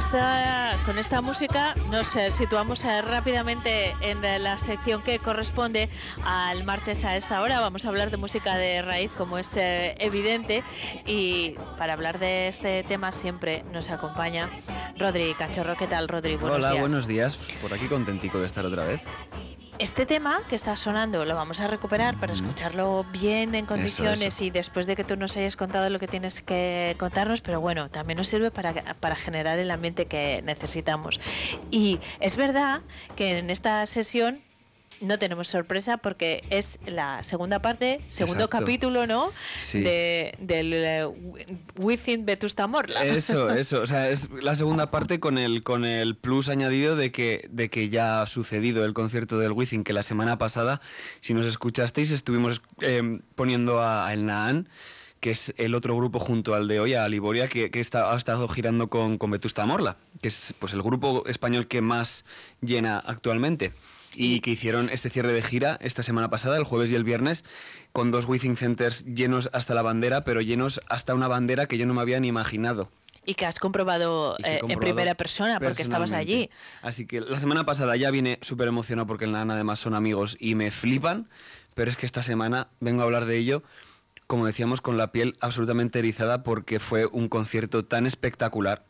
esta, con esta música nos eh, situamos eh, rápidamente en eh, la sección que corresponde al martes a esta hora. Vamos a hablar de música de raíz, como es evidente. Y para hablar de este tema siempre nos acompaña Rodri Cachorro. ¿Qué tal, Rodri? Buenos Hola, buenos días. Por aquí contentico de estar otra vez. Este tema que está sonando lo vamos a recuperar para escucharlo bien en condiciones y después de que tú nos hayas contado lo que tienes que contarnos, pero bueno, también nos sirve para, para generar el ambiente que necesitamos. Y es verdad que en esta sesión no tenemos sorpresa porque es la segunda parte, segundo capítulo, ¿no? Sí. De, del eh, Within Vetusta Morla. Eso, eso. O sea, es la segunda parte con el, con el plus añadido de que, de que ya ha sucedido el concierto del Within, que la semana pasada, si nos escuchasteis, estuvimos eh, poniendo a, El Naan que es el otro grupo junto al de hoy, a Liboria, que, que está, ha estado girando con, con Vetusta Morla, que es pues, el grupo español que más llena actualmente y que hicieron este cierre de gira esta semana pasada, el jueves y el viernes, con dos Withing Centers llenos hasta la bandera, pero llenos hasta una bandera que yo no me había ni imaginado. Y que has comprobado, que eh, en primera persona porque estabas allí. Así que la semana pasada ya vine súper emocionado porque el NAN además son amigos y me flipan, pero es que esta semana vengo a hablar de ello, como decíamos, con la piel absolutamente erizada porque fue un concierto tan espectacular,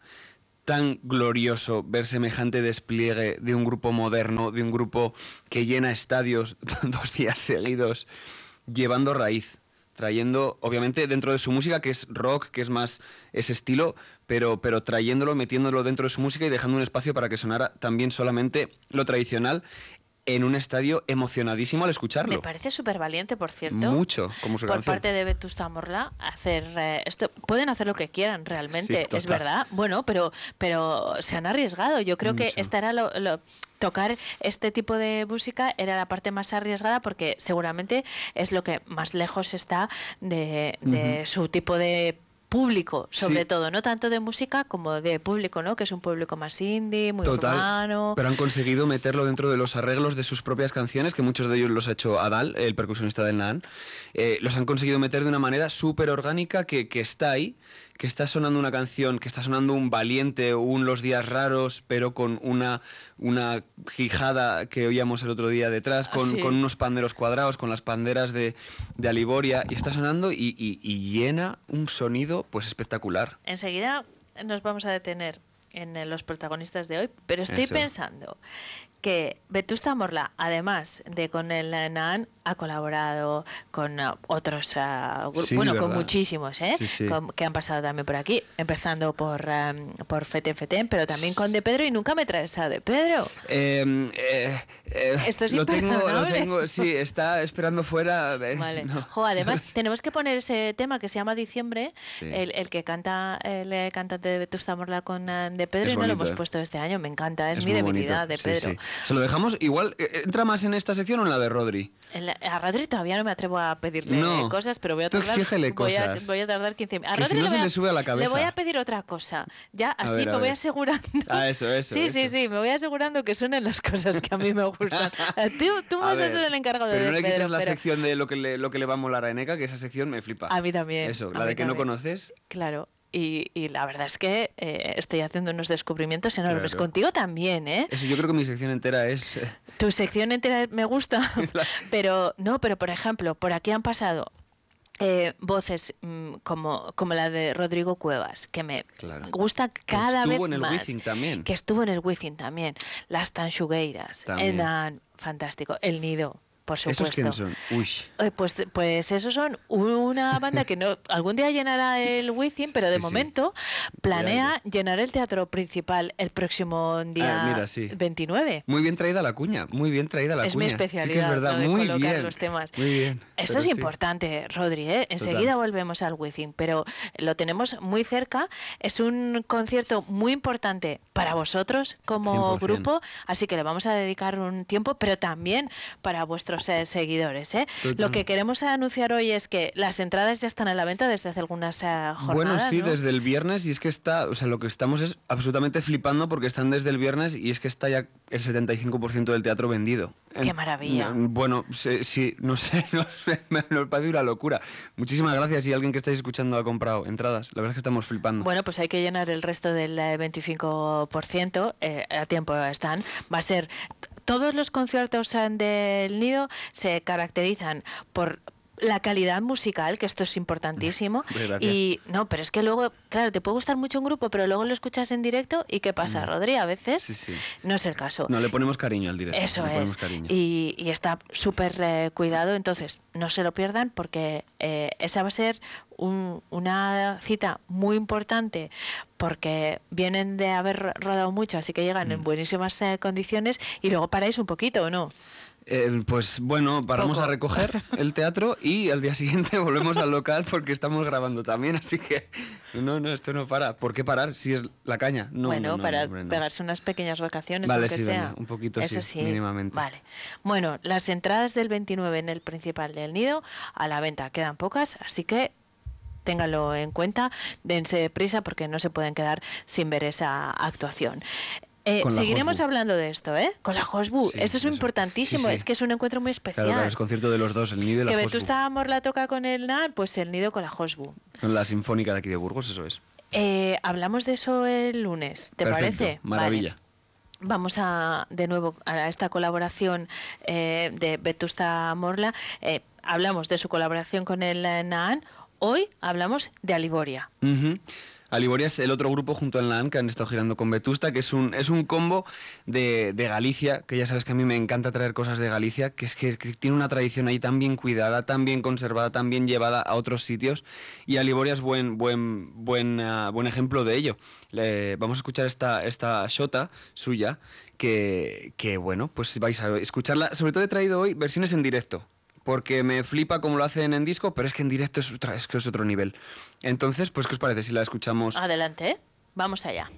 tan glorioso ver semejante despliegue de un grupo moderno, de un grupo que llena estadios dos días seguidos, llevando raíz trayendo, obviamente, dentro de su música, que es rock, que es más ese estilo, pero, pero trayéndolo, metiéndolo dentro de su música y dejando un espacio para que sonara también solamente lo tradicional en un estadio emocionadísimo al escucharlo. Me parece súper valiente, por cierto. Mucho, como su por canción. parte de Vetusta Morla hacer eh, esto pueden hacer lo que quieran realmente Sí, es verdad bueno pero pero se han arriesgado yo creo que esta era lo, lo- tocar este tipo de música era la parte más arriesgada porque seguramente es lo que más lejos está de, su tipo de público sobre Sí. todo no tanto de música como de público no que es un público más indie muy Total, urbano pero han conseguido meterlo dentro de los arreglos de sus propias canciones, que muchos de ellos los ha hecho Adal, el percusionista del Nan. Eh, los han conseguido meter de una manera súper orgánica que, que está ahí, que está sonando una canción, que está sonando un valiente, un Los Días Raros, pero con una, una quijada que oíamos el otro día detrás, Ah, con, sí. con unos panderos cuadrados, con las panderas de, de Aliboria, y está sonando y, y- y llena un sonido pues espectacular. Enseguida nos vamos a detener en los protagonistas de hoy, pero estoy Eso. pensando que Vetusta Morla, además de con el NAN, ha colaborado con eh, otros, eh, gru- Sí, bueno, con muchísimos, ¿eh? Sí, sí. Con- que han pasado también por aquí, empezando por, eh, por Feten Feten, pero también con De Pedro y nunca me traes a De Pedro. Eh, eh, eh, Esto es lo tengo, lo tengo, sí, está esperando fuera. Vale. no. Jo, además, tenemos que poner ese tema que se llama Diciembre, el, el que canta el eh, cantante de Vetusta Morla con De Pedro, Es y no lo hemos eh. puesto este año. Me encanta, es, mi debilidad bonito, de Pedro. Se lo dejamos igual. eh, ¿Entra más en esta sección o en la de Rodri? La- a Rodri todavía no me atrevo a pedirle No. cosas, pero voy a Tú tardar. exígele voy, a, cosas. voy a tardar 15 A Que Rodri si no le, se voy a, le sube a la cabeza. le voy a pedir otra cosa. Ya así ver, me a voy asegurando. Ah, eso, eso. sí, sí, eso. sí, me voy asegurando que suenen las cosas que a mí me gustan. tú tú A vas a ver, ser el encargado pero de no le Pedro, quites la pero- sección de lo que, le, lo que le va a molar a Eneca, que esa sección me flipa. A mí también. Eso, a la de que no conoces. Claro. Y, y la verdad es que eh, estoy haciendo unos descubrimientos enormes. Claro. Contigo también, ¿eh? Eso, yo creo que mi sección entera es. eh, Tu sección entera me gusta, pero no, pero por ejemplo, por aquí han pasado eh, voces mm, como, como la de Rodrigo Cuevas, que me Claro. gusta que cada estuvo vez en el más. También. Que estuvo en el Wizzing también. Las Tanchugueiras. Enan, fantástico. El Nido, por supuesto. ¿Esos quiénes son? Uy. Eh, Pues, pues esos son una banda que no algún día llenará el Wizzing, pero de Sí, sí. momento planea llenar el teatro principal el próximo día Ah, mira, sí. 29. Muy bien traída la cuña, muy bien traída la Es mi cuña. especialidad, Sí que es verdad, de muy colocar bien. los temas. Muy bien. Esto es importante, Rodri. ¿eh? Enseguida volvemos al Wizzing, pero lo tenemos muy cerca. Es un concierto muy importante para vosotros como 100%. grupo, así que le vamos a dedicar un tiempo, pero también para vuestros eh, seguidores. ¿eh? Lo que queremos anunciar hoy es que las entradas ya están a la venta desde hace algunas eh, jornadas. Bueno, sí, ¿no? desde el viernes y es que está, o sea, lo que estamos es absolutamente flipando porque están desde el viernes y es que está ya el 75% del teatro vendido. ¡Qué maravilla! Bueno, sí, sí, no sé, no sé, me nos parece una locura. Muchísimas gracias si alguien que estáis escuchando ha comprado entradas. La verdad es que estamos flipando. Bueno, pues hay que llenar el resto del eh, 25%. eh, a tiempo están. Va a ser. Todos los conciertos del Nido se caracterizan por la calidad musical, que esto es importantísimo. Y no, pero es que luego, claro, te puede gustar mucho un grupo, pero luego lo escuchas en directo y ¿qué pasa, Rodri? A veces Mm. Sí, sí. no es el caso. No, le ponemos cariño al directo. Eso le ponemos es. cariño. Y, y está súper eh, cuidado, entonces no se lo pierdan porque eh, esa va a ser un- una cita muy importante porque vienen de haber ro- rodado mucho, así que llegan Mm. en buenísimas eh, condiciones y luego paráis un poquito, ¿o no? Eh, pues bueno, paramos Poco. a recoger el teatro y al día siguiente volvemos al local porque estamos grabando también, así que no, no, esto no para. ¿Por qué parar si es la caña? No, bueno, no, no, para hombre, pegarse unas pequeñas vacaciones, Vale, aunque sí, sea. venga, un poquito Eso sí, sí, mínimamente. Vale. Bueno, las entradas del 29 en el principal del Nido a la venta quedan pocas, así que ténganlo en cuenta, dense prisa porque no se pueden quedar sin ver esa actuación. Eh, seguiremos hablando de esto, ¿eh? Con la Josbu. Sí, eso es eso. importantísimo, Sí, sí. es que es un encuentro muy especial. Claro, claro, es concierto de los dos, el nido y la que Josbu. Vetusta Amor la toca con el NAR, pues el Nido con la Josbu. Con la Sinfónica de aquí de Burgos, eso es. Eh, hablamos de eso el lunes, ¿te Perfecto, parece? Maravilla. Vale. Vamos a de nuevo a esta colaboración eh, de Vetusta Morla. Eh, hablamos de su colaboración con el Naan. Hoy hablamos de Aliboria. Ujú. Aliboria es el otro grupo junto al NAN que han estado girando con Vetusta, que es un, es un combo de, de Galicia, que ya sabes que a mí me encanta traer cosas de Galicia, que es que, tiene una tradición ahí tan bien cuidada, tan bien conservada, tan bien llevada a otros sitios, y Aliboria es buen, buen, buen, ah, buen ejemplo de ello. Vamos a escuchar esta, esta shota suya, que, que bueno, pues vais a escucharla. Sobre todo he traído hoy versiones en directo porque me flipa como lo hacen en disco, pero es que en directo es, otra, es otro nivel. Entonces, pues, ¿qué os parece si la escuchamos? Adelante, vamos allá.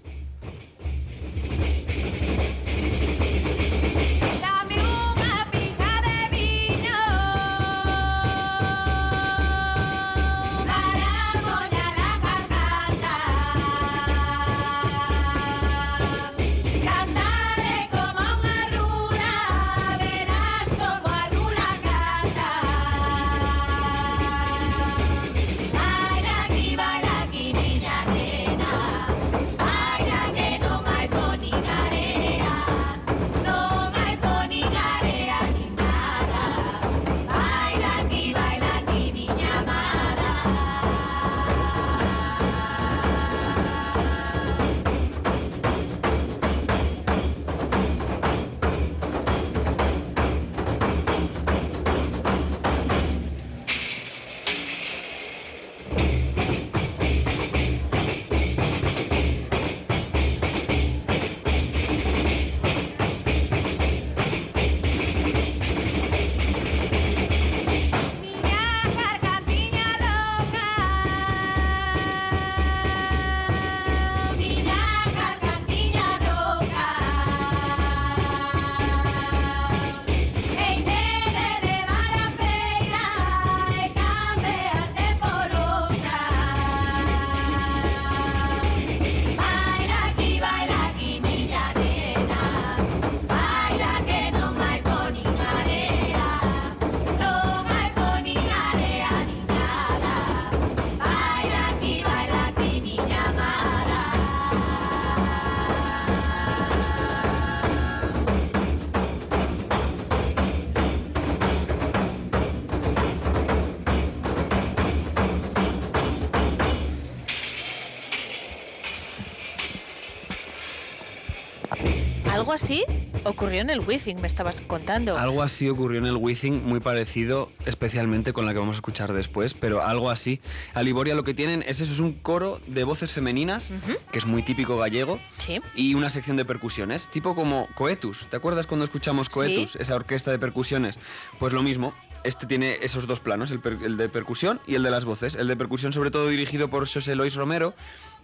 Algo así ocurrió en el Wizzing, me estabas contando. Algo así ocurrió en el Wizzing, muy parecido, especialmente con la que vamos a escuchar después, pero algo así. Aliboria lo que tienen es eso, es un coro de voces femeninas, que es muy típico gallego, Sí. y una sección de percusiones, tipo como Coetus. ¿Te acuerdas cuando escuchamos Sí. Coetus, esa orquesta de percusiones? Pues lo mismo, este tiene esos dos planos, el, de percusión y el de las voces. El de percusión sobre todo dirigido por José Lois Romero,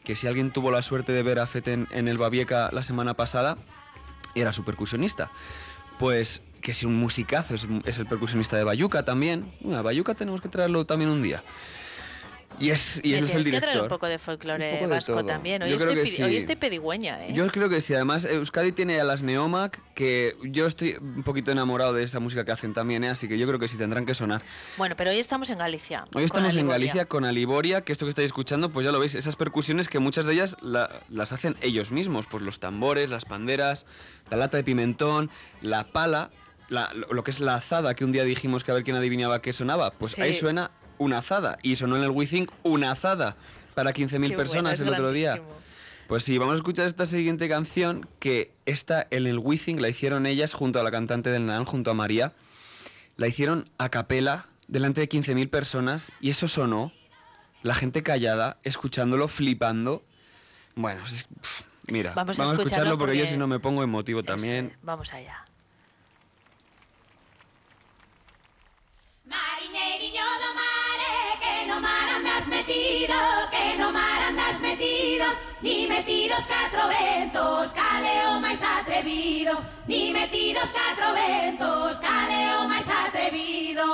que si alguien tuvo la suerte de ver a Fete en, en el Babieca la semana pasada, era su percusionista. Pues que si un musicazo, es, es el percusionista de Bayuca también. Bueno, Bayuca tenemos que traerlo también un día. Y es, y Me es el tienes que traer director. un poco de folclore Un poco de vasco todo. también. Hoy Yo creo estoy, que pedi- sí. hoy estoy pedigüeña, ¿eh? Yo creo que sí, además Euskadi tiene a las Neomac, que yo estoy un poquito enamorado de esa música que hacen también, ¿eh? así que yo creo que sí tendrán que sonar. Bueno, pero hoy estamos en Galicia. Hoy estamos en. Galicia con Aliboria, que esto que estáis escuchando, pues ya lo veis, esas percusiones que muchas de ellas la- las hacen ellos mismos, pues los tambores, las panderas, la lata de pimentón, la pala, la- lo lo que es la azada, que un día dijimos que a ver quién adivinaba qué sonaba, pues Sí. ahí suena una azada, y sonó en el WeThink una azada para 15.000 Qué bueno, personas es el otro día. Pues sí, vamos a escuchar esta siguiente canción que esta en el WeThink la hicieron ellas junto a la cantante del Nan, junto a María. La hicieron a capela delante de 15.000 personas y eso sonó, la gente callada, escuchándolo, flipando. Bueno, mira, Vamos a vamos, a escucharlo escucharlo porque, yo porque- si no me pongo emotivo también. Vamos allá. metido, que no mar andas metido, ni metidos catro ventos, caleo máis atrevido, ni metidos catro ventos, caleo máis atrevido.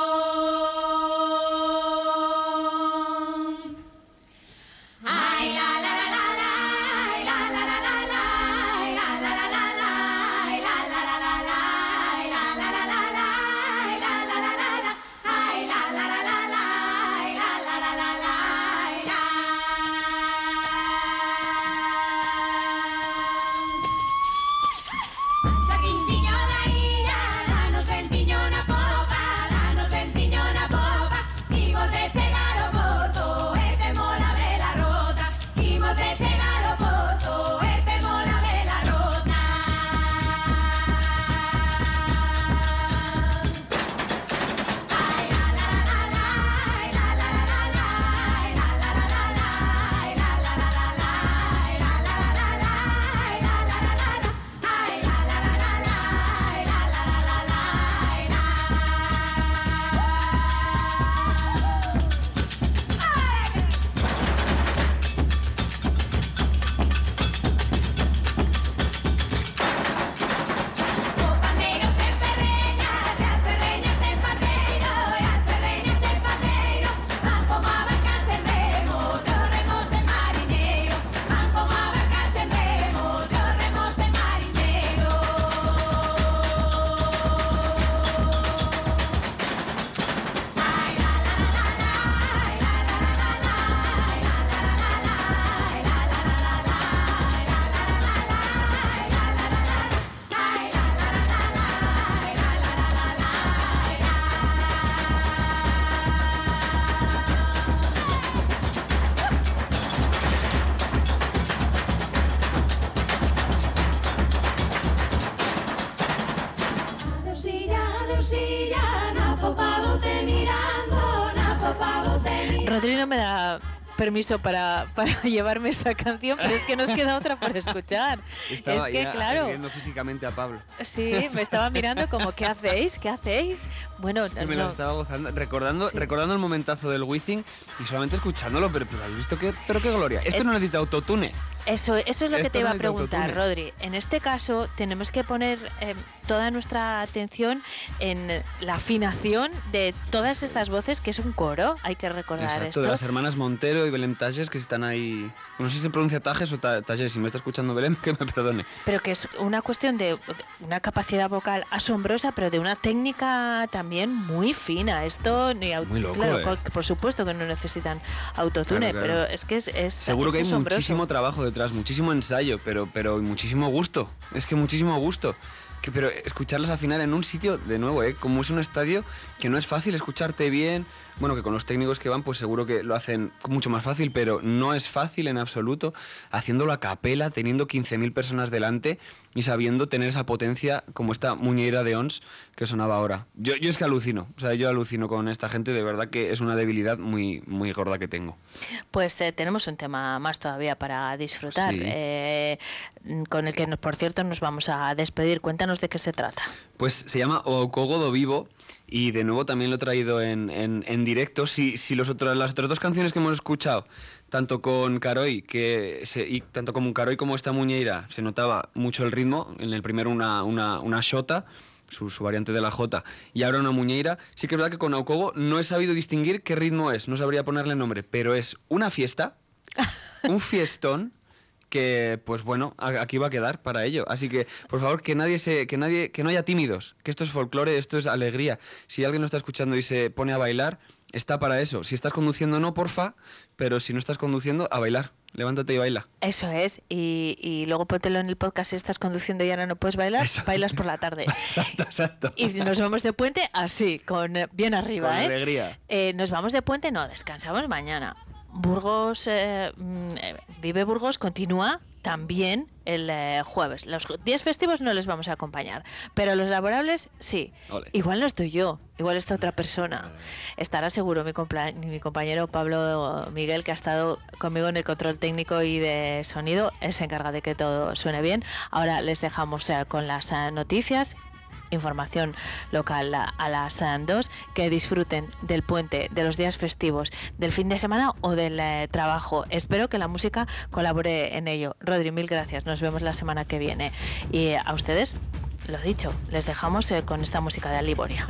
Pavote mirando. Rodri no me da permiso para, para llevarme esta canción, pero es que nos queda otra por escuchar. Estaba es que, ya claro, viendo físicamente a Pablo. sí, me estaba mirando como, ¿qué hacéis? ¿Qué hacéis? Bueno, Que me no- lo estaba gozando, recordando, recordando el momentazo del Wizzing y solamente escuchándolo, pero, pero ¿has visto qué, pero qué gloria? Esto Es- no necesita autotune. Eso, eso es lo que te iba a es preguntar, autotune. Rodri. En este caso, tenemos que poner eh, toda nuestra atención en la afinación de todas estas voces, que es un coro, hay que recordar Exacto, esto. de las hermanas Montero y Belén Tajes que están ahí. No sé si se pronuncia Tajes o Ta- Tajes, si me está escuchando Belén, que me perdone. Pero que es una cuestión de una capacidad vocal asombrosa, pero de una técnica también muy fina. Esto, ni Muy loco, claro, eh. por supuesto que no necesitan autotune, Claro, claro. pero es que es, es Seguro es que hay asombroso. muchísimo trabajo detrás, muchísimo ensayo, pero, pero muchísimo gusto. Es que muchísimo gusto. Que, pero escucharlas al final en un sitio, de nuevo, ¿eh? como es un estadio que no es fácil escucharte bien. Bueno, que con los técnicos que van, pues seguro que lo hacen mucho más fácil, pero no es fácil en absoluto haciéndolo a capela, teniendo 15.000 personas delante y sabiendo tener esa potencia como esta muñeira de Ons que sonaba ahora. Yo, yo es que alucino, o sea, yo alucino con esta gente, de verdad que es una debilidad muy, muy gorda que tengo. Pues eh, tenemos un tema más todavía para disfrutar, Sí. eh, con el que, nos- por cierto, nos vamos a despedir. Cuéntanos de qué se trata. Pues se llama Okogo do Vivo y de nuevo también lo he traído en, en- en directo. Si, si los otros, las otras dos canciones que hemos escuchado, tanto con Caroi que se- y tanto como Caroi como esta Muñeira, se notaba mucho el ritmo. En el primero una, una, una Shota, su, su variante de la J, y ahora una Muñeira. Sí que es verdad que con Okogo no he sabido distinguir qué ritmo es, no sabría ponerle nombre, pero es una fiesta, un fiestón que pues bueno aquí va a quedar para ello así que por favor que nadie se que nadie que no haya tímidos que esto es folclore esto es alegría si alguien lo está escuchando y se pone a bailar está para eso si estás conduciendo no porfa pero si no estás conduciendo a bailar levántate y baila Eso es, y, y luego póntelo en el podcast si estás conduciendo y ahora no puedes bailar, bailas por la tarde. exacto exacto Y nos vamos de puente así, con eh, bien arriba, Con ¿eh? alegría. Eh, Nos vamos de puente, no, descansamos mañana. Burgos, eh, mm, eh, Vive Burgos continúa también el eh, jueves. Los días festivos no les vamos a acompañar, pero los laborables sí. Ole. Igual no estoy yo, igual está otra persona. Estará seguro mi, mi compañero Pablo Miguel, que ha estado conmigo en el control técnico y de sonido. Él se encarga de que todo suene bien. Ahora les dejamos eh, con las noticias información local a, las eh, dos, que disfruten del puente, de los días festivos, del fin de semana o del eh, trabajo. Espero que la música colabore en ello. Rodri, mil gracias. Nos vemos la semana que viene. Y eh, a ustedes, lo dicho, les dejamos eh, con esta música de Aliboria.